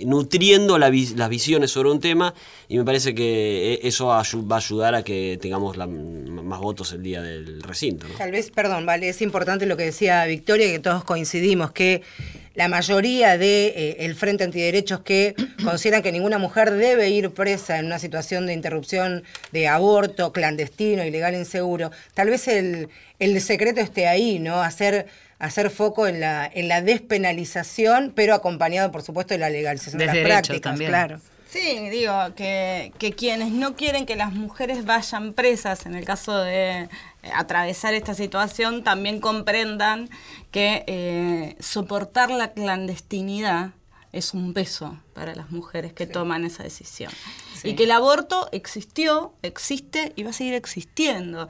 nutriendo las visiones sobre un tema y me parece que eso va a ayudar a que tengamos más votos el día del recinto. Tal vez, perdón, vale, es importante lo que decía Victoria, que todos coincidimos, que la mayoría del de, eh, Frente Antiderechos que consideran que ninguna mujer debe ir presa en una situación de interrupción de aborto clandestino, ilegal, inseguro, tal vez el, el secreto esté ahí, ¿no? Hacer hacer foco en la, en la despenalización, pero acompañado, por supuesto, de la legalización de las prácticas, también. claro. Sí, digo, que, que, quienes no quieren que las mujeres vayan presas, en el caso de eh, atravesar esta situación, también comprendan que eh, soportar la clandestinidad es un peso para las mujeres que toman esa decisión. Y que el aborto existió, existe y va a seguir existiendo.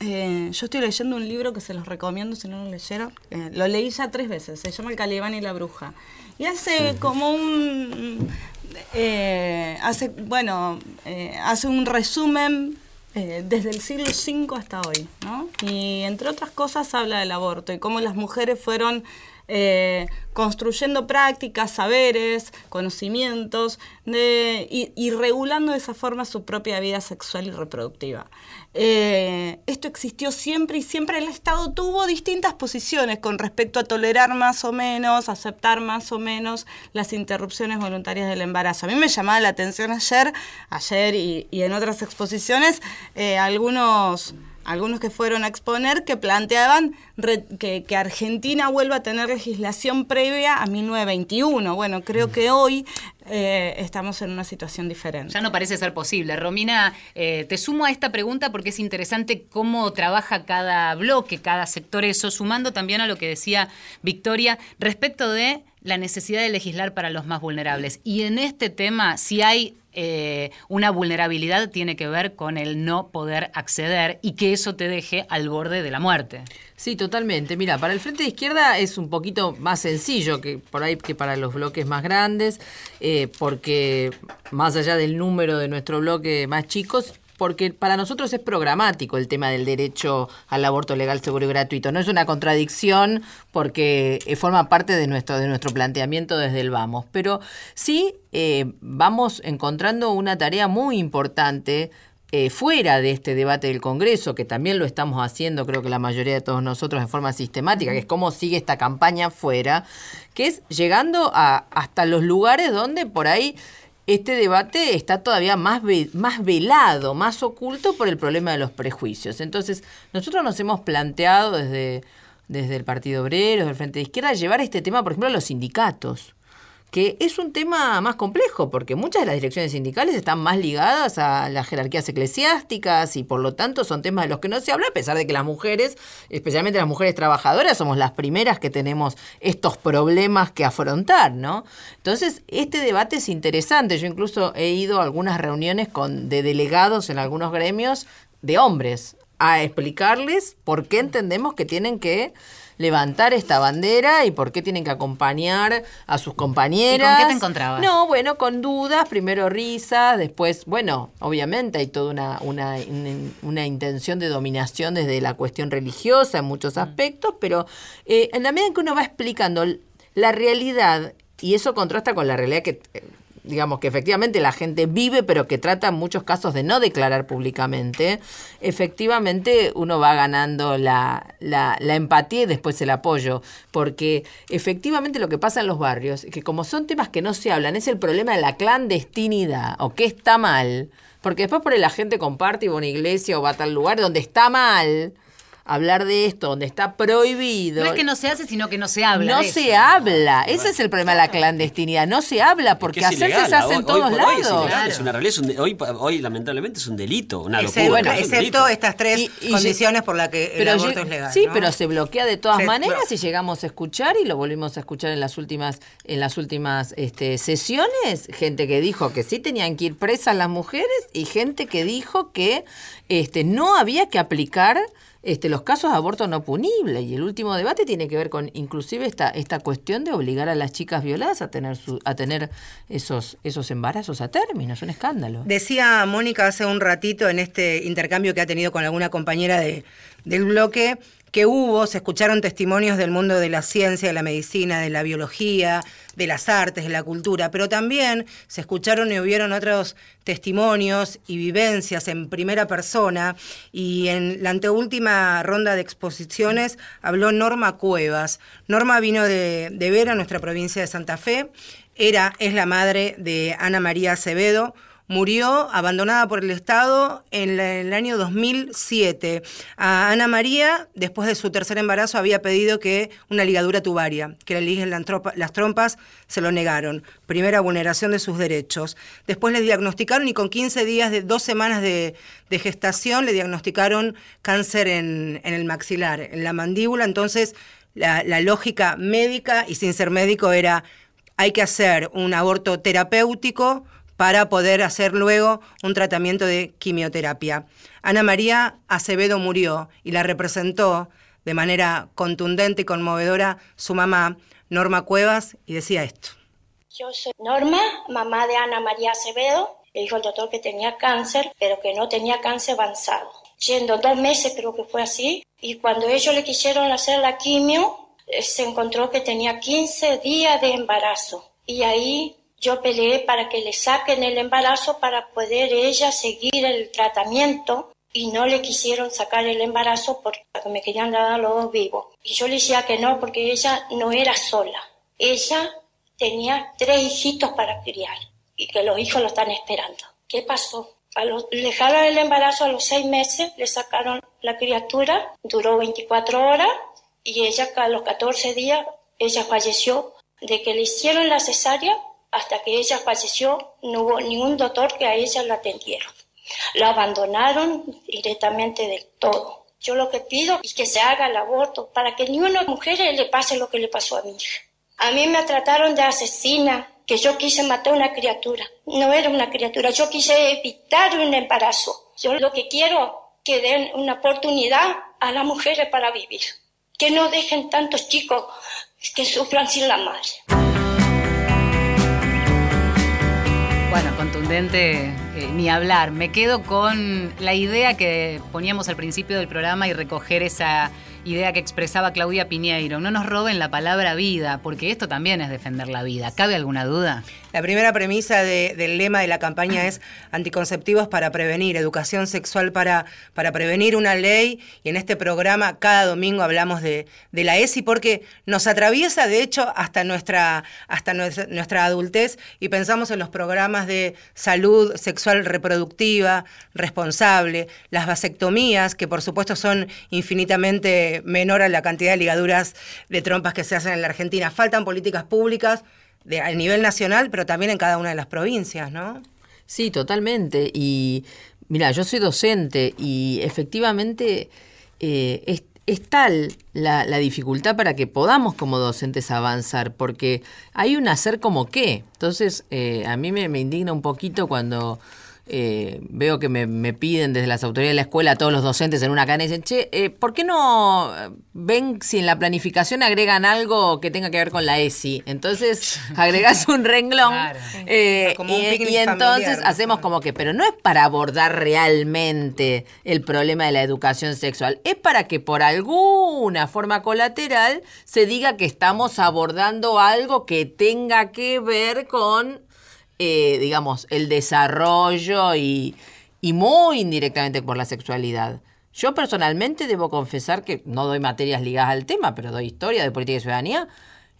Eh, yo estoy leyendo un libro que se los recomiendo si no lo leyeron. lo leí ya tres veces, se llama El Calibán y la Bruja. Y hace como un eh, hace, bueno, eh, hace un resumen eh, desde el siglo V hasta hoy, ¿no? Y entre otras cosas habla del aborto y cómo las mujeres fueron eh, construyendo prácticas, saberes, conocimientos y, regulando de esa forma su propia vida sexual y reproductiva. Eh, esto existió siempre y siempre el Estado tuvo distintas posiciones con respecto a tolerar más o menos, aceptar más o menos las interrupciones voluntarias del embarazo. A mí me llamaba la atención ayer, ayer y, en otras exposiciones, eh, algunos algunos que fueron a exponer que planteaban que, Argentina vuelva a tener legislación previa a 1921. Bueno, creo que hoy eh, estamos en una situación diferente. Ya no parece ser posible. Romina, eh, te sumo a esta pregunta porque es interesante cómo trabaja cada bloque, cada sector, eso, sumando también a lo que decía Victoria respecto de la necesidad de legislar para los más vulnerables. Y en este tema, si hay eh, una vulnerabilidad tiene que ver con el no poder acceder y que eso te deje al borde de la muerte. Sí, totalmente. Mira, para el frente de izquierda es un poquito más sencillo que por ahí que para los bloques más grandes, eh, porque más allá del número de nuestro bloque más chicos, porque para nosotros es programático el tema del derecho al aborto legal, seguro y gratuito. No es una contradicción porque eh, forma parte de nuestro, de nuestro planteamiento desde el vamos. Pero sí eh, vamos encontrando una tarea muy importante eh, fuera de este debate del Congreso, que también lo estamos haciendo, creo que la mayoría de todos nosotros en forma sistemática, que es cómo sigue esta campaña fuera, que es llegando a, hasta los lugares donde por ahí este debate está todavía más, más velado, más oculto por el problema de los prejuicios. Entonces, nosotros nos hemos planteado desde, desde el Partido Obrero, desde el Frente de Izquierda, llevar este tema, por ejemplo, a los sindicatos que es un tema más complejo, porque muchas de las direcciones sindicales están más ligadas a las jerarquías eclesiásticas y por lo tanto son temas de los que no se habla, a pesar de que las mujeres, especialmente las mujeres trabajadoras, somos las primeras que tenemos estos problemas que afrontar, ¿no? Entonces, este debate es interesante. Yo incluso he ido a algunas reuniones con, de delegados en algunos gremios de hombres a explicarles por qué entendemos que tienen que levantar esta bandera y por qué tienen que acompañar a sus compañeras. ¿Y con qué te encontrabas? No, bueno, con dudas, primero risas, después, bueno, obviamente hay toda una, una, una intención de dominación desde la cuestión religiosa en muchos mm. aspectos, pero eh, en la medida en que uno va explicando la realidad, y eso contrasta con la realidad que digamos, que efectivamente la gente vive, pero que trata en muchos casos de no declarar públicamente, efectivamente uno va ganando la, la, empatía y después el apoyo. Porque efectivamente lo que pasa en los barrios, que como son temas que no se hablan, es el problema de la clandestinidad o que está mal. Porque después por la gente comparte y va a una iglesia o va a tal lugar donde está mal hablar de esto, donde está prohibido. No es que no se hace, sino que no se habla. No se habla. Ese es el problema de la clandestinidad. No se habla porque hacerse se hace en todos lados. es, una realidad, hoy, hoy lamentablemente es un delito, una locura. Bueno, excepto estas tres condiciones por las que el aborto es legal. Sí, pero se bloquea de todas maneras y llegamos a escuchar y lo volvimos a escuchar en las últimas, en las últimas este, sesiones, gente que dijo que sí tenían que ir presas las mujeres y gente que dijo que este, no había que aplicar este, los casos de aborto no punible. Y el último debate tiene que ver con inclusive esta, esta cuestión de obligar a las chicas violadas a tener, su, a tener esos, esos embarazos a término. Es un escándalo. Decía Mónica hace un ratito en este intercambio que ha tenido con alguna compañera de, del bloque que hubo, se escucharon testimonios del mundo de la ciencia, de la medicina, de la biología, de las artes, de la cultura, pero también se escucharon y hubieron otros testimonios y vivencias en primera persona y en la anteúltima ronda de exposiciones habló Norma Cuevas. Norma vino de, de ver a nuestra provincia de Santa Fe, era, es la madre de Ana María Acevedo, murió abandonada por el Estado en, el año 2007. A Ana María, después de su tercer embarazo, había pedido que una ligadura tubaria, que le liguen las trompas, se lo negaron. Primera vulneración de sus derechos. Después le diagnosticaron y con 15 días, de dos semanas de, gestación, le diagnosticaron cáncer en, el maxilar, en la mandíbula. Entonces, la lógica médica y sin ser médico era hay que hacer un aborto terapéutico para poder hacer luego un tratamiento de quimioterapia. Ana María Acevedo murió y la representó de manera contundente y conmovedora su mamá, Norma Cuevas, y decía esto. Yo soy Norma, mamá de Ana María Acevedo. Le dijo el doctor que tenía cáncer, pero que no tenía cáncer avanzado. Yendo dos meses creo que fue así. Y cuando ellos le quisieron hacer la quimio, eh, se encontró que tenía 15 días de embarazo. Y ahí yo peleé para que le saquen el embarazo para poder ella seguir el tratamiento y no le quisieron sacar el embarazo porque me querían dar los dos vivos. Y yo le decía que no porque ella no era sola. Ella tenía tres hijitos para criar y que los hijos lo están esperando. ¿Qué pasó? A los, dejaron el embarazo a los seis meses, le sacaron la criatura, duró 24 horas y ella a los 14 días, ella falleció de que le hicieron la cesárea hasta que ella falleció, no hubo ningún doctor que a ella la atendiera. La abandonaron directamente del todo. Yo lo que pido es que se haga el aborto para que ni una mujer le pase lo que le pasó a mi hija. A mí me trataron de asesina, que yo quise matar a una criatura. No era una criatura, yo quise evitar un embarazo. Yo lo que quiero que den una oportunidad a las mujeres para vivir. Que no dejen tantos chicos que sufran sin la madre. Bueno, contundente eh, ni hablar. Me quedo con la idea que poníamos al principio del programa y recoger esa idea que expresaba Claudia Piñeiro. No nos roben la palabra vida, porque esto también es defender la vida. ¿Cabe alguna duda? La primera premisa del lema de la campaña es anticonceptivos para prevenir, educación sexual para, para prevenir una ley. Y en este programa cada domingo hablamos de, la ESI porque nos atraviesa, de hecho, hasta nuestra, hasta nuestra adultez y pensamos en los programas de salud sexual reproductiva, responsable, las vasectomías, que por supuesto son infinitamente menor a la cantidad de ligaduras de trompas que se hacen en la Argentina. Faltan políticas públicas de, a nivel nacional, pero también en cada una de las provincias, ¿no? Sí, totalmente. Y mira, yo soy docente y efectivamente eh, es, tal la, dificultad para que podamos como docentes avanzar, porque hay un hacer como qué. Entonces, eh, a mí me indigna un poquito cuando eh, veo que me, piden desde las autoridades de la escuela a todos los docentes en una cadena y dicen, che, eh, ¿por qué no ven si en la planificación agregan algo que tenga que ver con la ESI? Entonces agregás un renglón eh, y, entonces hacemos como que, pero no es para abordar realmente el problema de la educación sexual, es para que por alguna forma colateral se diga que estamos abordando algo que tenga que ver con eh, digamos, el desarrollo y, muy indirectamente por la sexualidad. Yo personalmente debo confesar que no doy materias ligadas al tema, pero doy historia de política y ciudadanía.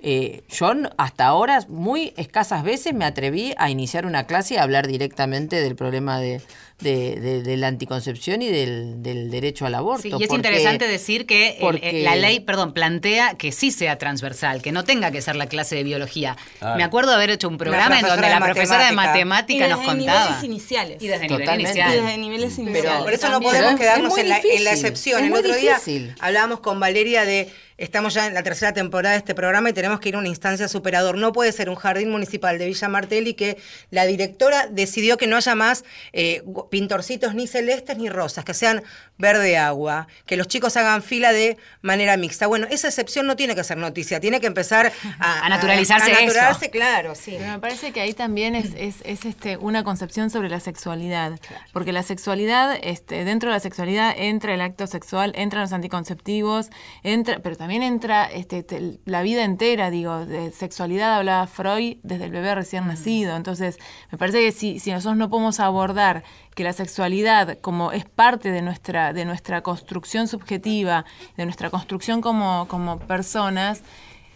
Eh, yo hasta ahora, muy escasas veces, me atreví a iniciar una clase y a hablar directamente del problema de, de, la anticoncepción y del, derecho al aborto. Sí, y es interesante decir que la ley, perdón, plantea que sí sea transversal, que no tenga que ser la clase de biología. Me acuerdo de haber hecho un programa en donde la profesora de matemática nos contaba. Niveles iniciales. Y desde niveles iniciales. Y desde niveles iniciales. por eso no podemos quedarnos en la, en la, excepción. El otro día hablábamos con Valeria de Estamos ya en la tercera temporada de este programa y tenemos que ir a una instancia superador. No puede ser un jardín municipal de Villa Martelli que la directora decidió que no haya más eh, pintorcitos ni celestes ni rosas, que sean verde agua, que los chicos hagan fila de manera mixta. Bueno, esa excepción no tiene que ser noticia, tiene que empezar a, naturalizarse. A, naturalizarse, claro, sí. Pero me parece que ahí también es, este, una concepción sobre la sexualidad, porque la sexualidad, este, dentro de la sexualidad entra el acto sexual, entran los anticonceptivos, entra, pero también entra este, la vida entera, digo, de sexualidad hablaba Freud desde el bebé recién nacido. Entonces, me parece que si, si nosotros no podemos abordar que la sexualidad como es parte de nuestra, de nuestra construcción subjetiva, de nuestra construcción como, como personas,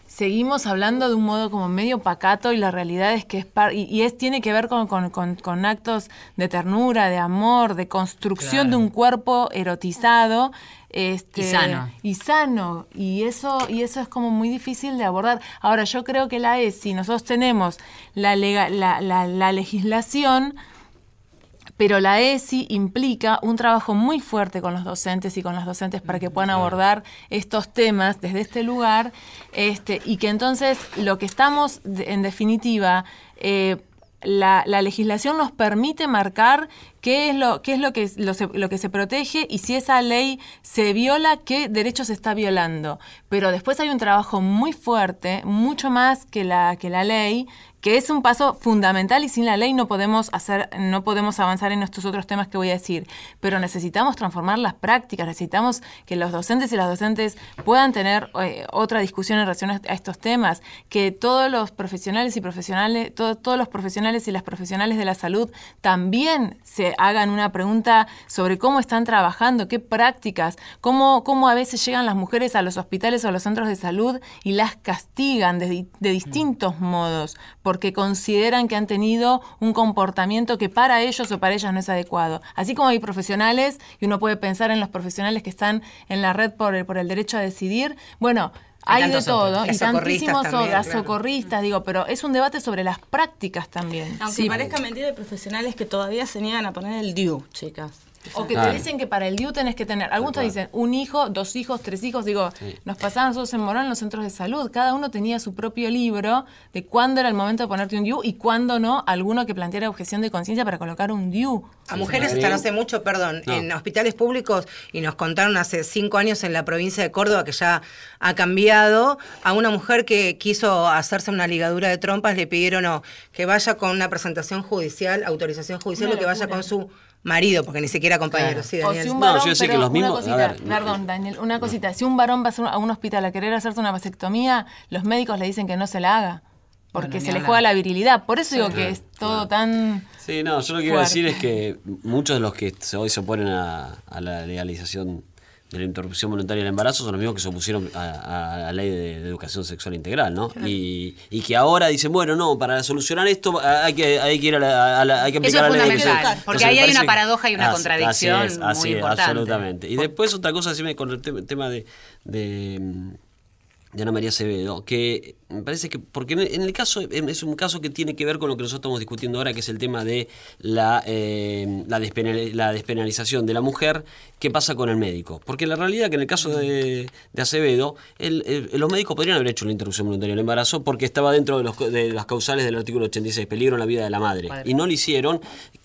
seguimos hablando de un modo como medio pacato y la realidad es que es y, es tiene que ver con, con, actos de ternura, de amor, de construcción de un cuerpo erotizado este, y sano. Y sano. Y eso, y eso es como muy difícil de abordar. Ahora, yo creo que la ESI, nosotros tenemos la, la, la, legislación, pero la ESI implica un trabajo muy fuerte con los docentes y con las docentes para que puedan abordar estos temas desde este lugar, este, y que entonces lo que estamos, en definitiva, eh, la, la, legislación nos permite marcar qué es lo, qué es lo que, lo, que se protege y si esa ley se viola, qué derechos se está violando. Pero después hay un trabajo muy fuerte, mucho más que la, que la ley, que es un paso fundamental y sin la ley no podemos hacer, no podemos avanzar en estos otros temas que voy a decir. Pero necesitamos transformar las prácticas, necesitamos que los docentes y las docentes puedan tener eh, otra discusión en relación a estos temas, que todos los profesionales y profesionales, todos los profesionales y las profesionales de la salud también se hagan una pregunta sobre cómo están trabajando, qué prácticas, cómo, cómo a veces llegan las mujeres a los hospitales o a los centros de salud y las castigan de, de distintos modos porque consideran que han tenido un comportamiento que para ellos o para ellas no es adecuado. Así como hay profesionales, y uno puede pensar en los profesionales que están en la red por el, por el derecho a decidir, bueno, Hay de todo, y socorristas tantísimos claro. socorristas, digo, pero es un debate sobre las prácticas también. Aunque parezca mentira, hay profesionales que todavía se niegan a poner el DIU, chicas. O que Claro. te dicen que para el DIU tenés que tener, algunos te dicen un hijo, dos hijos, tres hijos, digo, nos pasaban nosotros en Morón en los centros de salud, cada uno tenía su propio libro de cuándo era el momento de ponerte un DIU y cuándo no, alguno que planteara objeción de conciencia para colocar un DIU. A mujeres hasta no hace mucho, perdón, No. en hospitales públicos, y nos contaron hace cinco años en la provincia de Córdoba, que ya ha cambiado, a una mujer que quiso hacerse una ligadura de trompas, le pidieron o que vaya con una presentación judicial, autorización judicial, o que vaya con su marido, porque ni siquiera compañero, sí, O Daniel. si un No, varón, yo sé que los mismos- una cosita, ver, perdón, Daniel, una cosita. Si un varón va a, un hospital a querer hacerse una vasectomía, los médicos le dicen que no se la haga. Porque Bueno, se le juega la virilidad. Por eso digo Sí. que es todo tan. Sí, no, yo lo que quiero decir es que muchos de los que se- hoy se oponen a, a la legalización de la interrupción voluntaria del embarazo son los mismos que se opusieron a, a la ley de, de educación sexual integral, ¿no? Y, y que ahora dicen, bueno, no, para solucionar esto hay que, hay que ir a la, a la- hay que Eso aplicar es la ley de fundamental, educación. porque Entonces, ahí me hay una paradoja y una Así- contradicción así es, así muy es, importante. absolutamente. Y después otra cosa, decime con el te- tema de- de de Ana María Acevedo, que me parece que, porque en el, caso, es un caso que tiene que ver con lo que nosotros estamos discutiendo ahora, que es el tema de la, eh, la, despenal- la despenalización de la mujer, ¿qué pasa con el médico? Porque la realidad que en el caso de, de Acevedo, el- el- los médicos podrían haber hecho la interrupción voluntaria del embarazo porque estaba dentro de, los, de las causales del artículo 86, peligro en la vida de la madre, y no lo hicieron.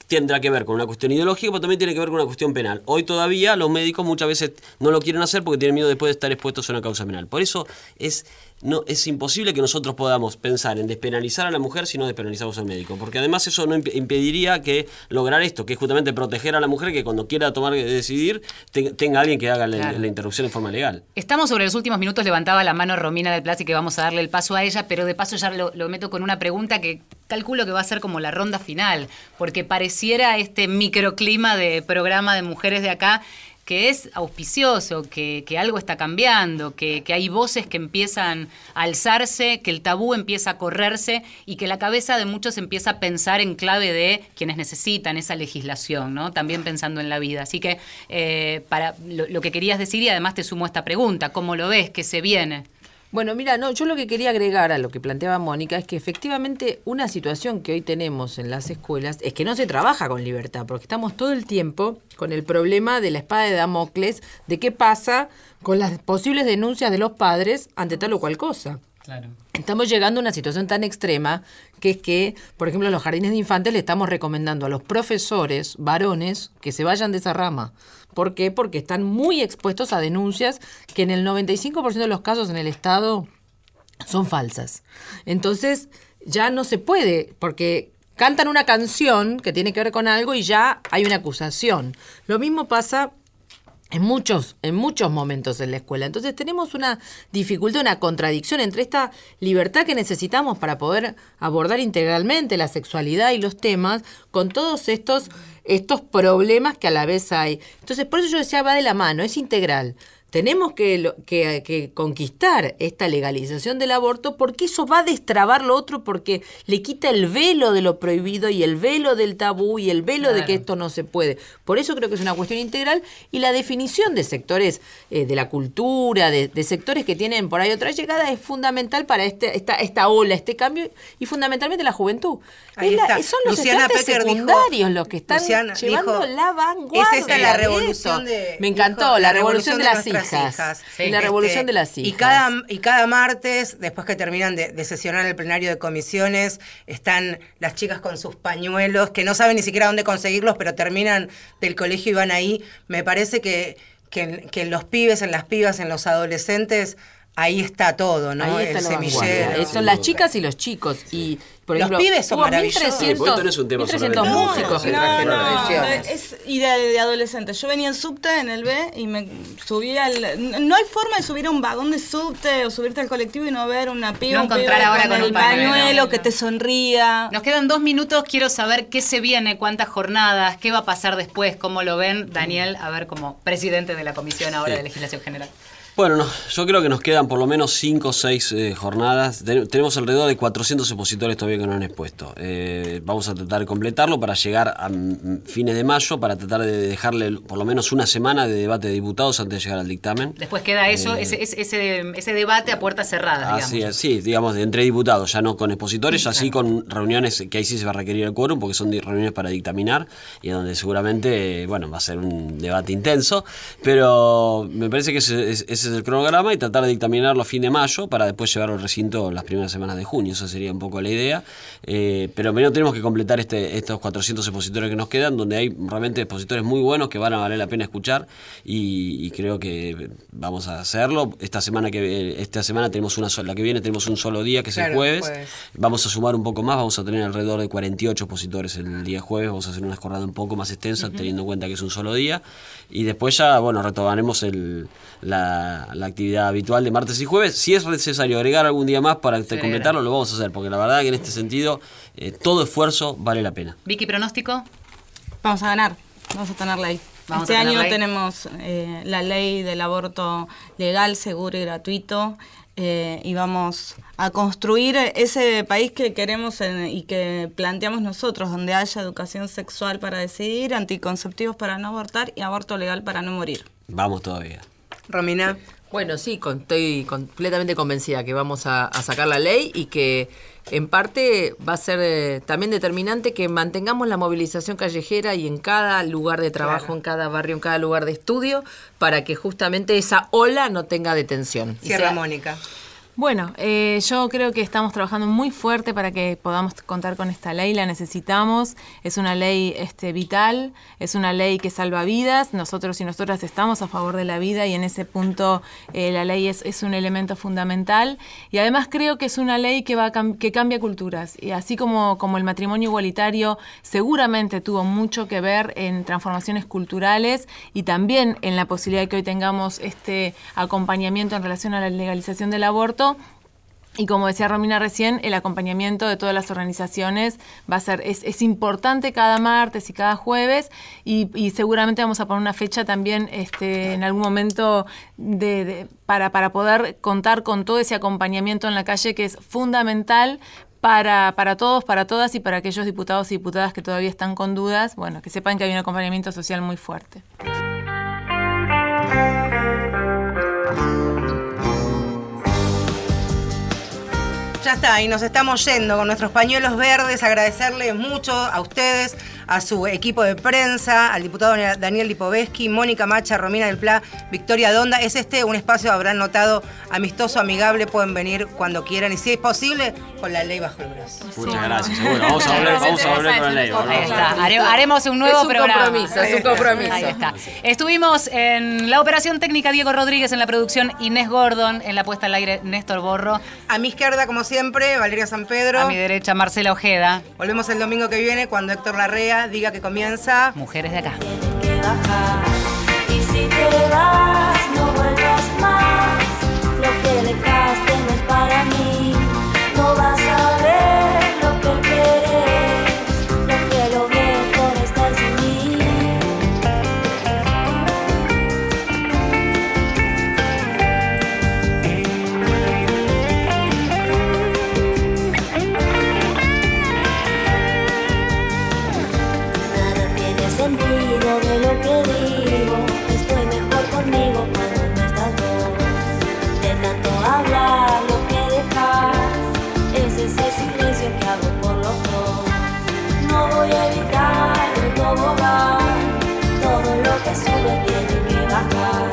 Tendrá que ver con una cuestión ideológica, pero también tiene que ver con una cuestión penal. Hoy todavía los médicos muchas veces no lo quieren hacer porque tienen miedo después de estar expuestos a una causa penal. Por eso es, no, es imposible que nosotros podamos pensar en despenalizar a la mujer si no despenalizamos al médico. Porque además eso no imp- impediría que lograr esto, que es justamente proteger a la mujer que cuando quiera tomar decidir te- tenga alguien que haga la, Claro. la interrupción en forma legal. Estamos sobre los últimos minutos, levantaba la mano Romina del Plaza y que vamos a darle el paso a ella, pero de paso ya lo, lo meto con una pregunta que calculo que va a ser como la ronda final, porque pareciera este microclima de programa de mujeres de acá que es auspicioso, que, que algo está cambiando, que, que hay voces que empiezan a alzarse, que el tabú empieza a correrse y que la cabeza de muchos empieza a pensar en clave de quienes necesitan esa legislación, ¿no? También pensando en la vida. Así que eh, para lo, que querías decir y además te sumo esta pregunta, ¿cómo lo ves? ¿Qué se viene? Bueno, mira, no, yo lo que quería agregar a lo que planteaba Mónica es que efectivamente una situación que hoy tenemos en las escuelas es que no se trabaja con libertad, porque estamos todo el tiempo con el problema de la espada de Damocles, de qué pasa con las posibles denuncias de los padres ante tal o cual cosa. Claro. Estamos llegando a una situación tan extrema que es que, por ejemplo, en los jardines de infantes le estamos recomendando a los profesores varones que se vayan de esa rama. ¿Por qué? Porque están muy expuestos a denuncias que en el 95% de los casos en el Estado son falsas. Entonces, ya no se puede, porque cantan una canción que tiene que ver con algo y ya hay una acusación. Lo mismo pasa en muchos, en muchos momentos en la escuela. Entonces tenemos una dificultad, una contradicción entre esta libertad que necesitamos para poder abordar integralmente la sexualidad y los temas con todos estos, estos problemas que a la vez hay. Entonces, por eso yo decía, va de la mano, es integral. Tenemos que, que, que conquistar esta legalización del aborto porque eso va a destrabar lo otro, porque le quita el velo de lo prohibido y el velo del tabú y el velo de que esto no se puede. Por eso creo que es una cuestión integral y la definición de sectores eh, de la cultura, de, de sectores que tienen por ahí otra llegada es fundamental para este, esta, esta ola, este cambio y fundamentalmente la juventud. Ahí Es la- está. son los Luciana dijo- secundarios los que están Luciana llevando dijo, la vanguardia. Es esta la de revolución de. Me encantó, dijo, la, revolución, de, las nuestras hijas. Sí. Y la Este, revolución de las hijas. Y cada, y cada martes, después que terminan de, de sesionar el plenario de comisiones, están las chicas con sus pañuelos, que no saben ni siquiera dónde conseguirlos, pero terminan del colegio y van ahí. Me parece que, que, en- que en los pibes, en las pibas, en los adolescentes, ahí está todo, ¿no? Ahí está el semillero. Son las chicas y los chicos. Y, por Los pibes son maravillosos. 1300, Sí, vos tenés un tema sobre 1300 el- músicos que No, trajeron no, elecciones. es idea de, de adolescente. Yo venía en subte en el B y me subí al. No hay forma de subir a un vagón de subte o subirte al colectivo y no ver una piba, No un pibe encontrar ahora con el un pañuelo. pañuelo que te sonría. Nos quedan dos minutos, quiero saber qué se viene, cuántas jornadas, qué va a pasar después, cómo lo ven, Daniel, a ver como presidente de la Comisión ahora Sí. de Legislación General. Bueno, no, yo creo que nos quedan por lo menos 5 o 6 jornadas. Ten- tenemos alrededor de 400 expositores todavía que no han expuesto. Eh, vamos a tratar de completarlo para llegar a mm, fines de mayo, para tratar de dejarle por lo menos una semana de debate de diputados antes de llegar al dictamen. Después queda eso, Eh, ese, ese, ese, debate a puertas cerradas, digamos. Así es, sí, digamos, de entre diputados, ya no con expositores, ya sí con reuniones que ahí sí se va a requerir el quórum, porque son reuniones para dictaminar, y donde seguramente, eh, bueno, va a ser un debate intenso, pero me parece que ese, es- ese es el cronograma y tratar de dictaminarlo a fin de mayo para después llevarlo al recinto las primeras semanas de junio, esa sería un poco la idea. Eh, pero primero tenemos que completar este, estos 400 expositores que nos quedan, donde hay realmente expositores muy buenos que van a valer la pena escuchar y, y creo que vamos a hacerlo. Esta semana que esta semana tenemos una sola, la que viene tenemos un solo día que es el jueves. Vamos a sumar un poco más, vamos a tener alrededor de 48 expositores el día jueves, vamos a hacer una jornada un poco más extensa teniendo en cuenta que es un solo día y después ya, bueno, retomaremos el, la, la actividad habitual de martes y jueves. Si es necesario agregar algún día más para Se completarlo, lo vamos a hacer, porque la verdad que en este sentido eh, todo esfuerzo vale la pena. Vicky, pronóstico. Vamos a ganar, vamos a tener ley. Vamos este año ley. tenemos eh, la ley del aborto legal, seguro y gratuito eh, y vamos a construir ese país que queremos en- y que planteamos nosotros, donde haya educación sexual para decidir, anticonceptivos para no abortar y aborto legal para no morir. Vamos todavía. Romina. Bueno, sí, con- estoy completamente convencida que vamos a, a sacar la ley y que en parte va a ser eh, también determinante que mantengamos la movilización callejera y en cada lugar de trabajo, Claro. en cada barrio, en cada lugar de estudio, para que justamente esa ola no tenga detención. Sea- Mónica. Bueno, eh, yo creo que estamos trabajando muy fuerte para que podamos contar con esta ley, la necesitamos, es una ley este, vital, es una ley que salva vidas, nosotros y nosotras estamos a favor de la vida y en ese punto eh, la ley es, un elemento fundamental. Y además creo que es una ley que, va cam- que cambia culturas. Y así como, como el matrimonio igualitario seguramente tuvo mucho que ver en transformaciones culturales y también en la posibilidad de que hoy tengamos este acompañamiento en relación a la legalización del aborto. Y como decía Romina recién, el acompañamiento de todas las organizaciones va a ser, es, importante cada martes y cada jueves. Y, seguramente vamos a poner una fecha también este, en algún momento para, para poder contar con todo ese acompañamiento en la calle que es fundamental para, para todos, para todas y para aquellos diputados y diputadas que todavía están con dudas, bueno, que sepan que hay un acompañamiento social muy fuerte. Ya está, y nos estamos yendo con nuestros pañuelos verdes. Agradecerles mucho a ustedes, a su equipo de prensa, al diputado Daniel Lipovetsky, Mónica Macha, Romina del Pla, Victoria Donda. Es este un espacio, habrán notado, amistoso, amigable. Pueden venir cuando quieran y si es posible, con la ley bajo el brazo. Muchas gracias, seguro. Vamos a volver, vamos a volver con la ley. ¿no? Ahí está. Hare- haremos un nuevo Es un programa. compromiso, es un compromiso. Ahí está. Estuvimos en la operación técnica Diego Rodríguez, en la producción Inés Gordon, en la puesta al aire Néstor Borro. A mi izquierda, como siempre, Valeria San Pedro. A mi derecha Marcela Ojeda. Volvemos el domingo que viene cuando Héctor Larrea diga que comienza. Mujeres de acá. Y si te vas, no vuelvas más. Lo que dejaste no es para mí. que sube tiene que bajar.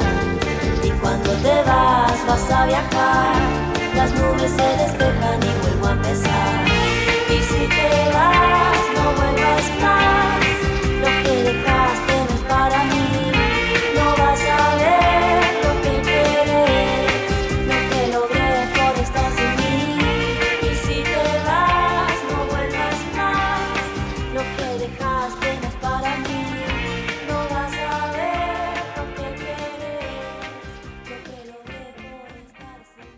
Y cuando te vas vas a viajar, las nubes se despejan y vuelvo a empezar. Y si te vas, no vuelvas más, lo que dejaste no es para mí.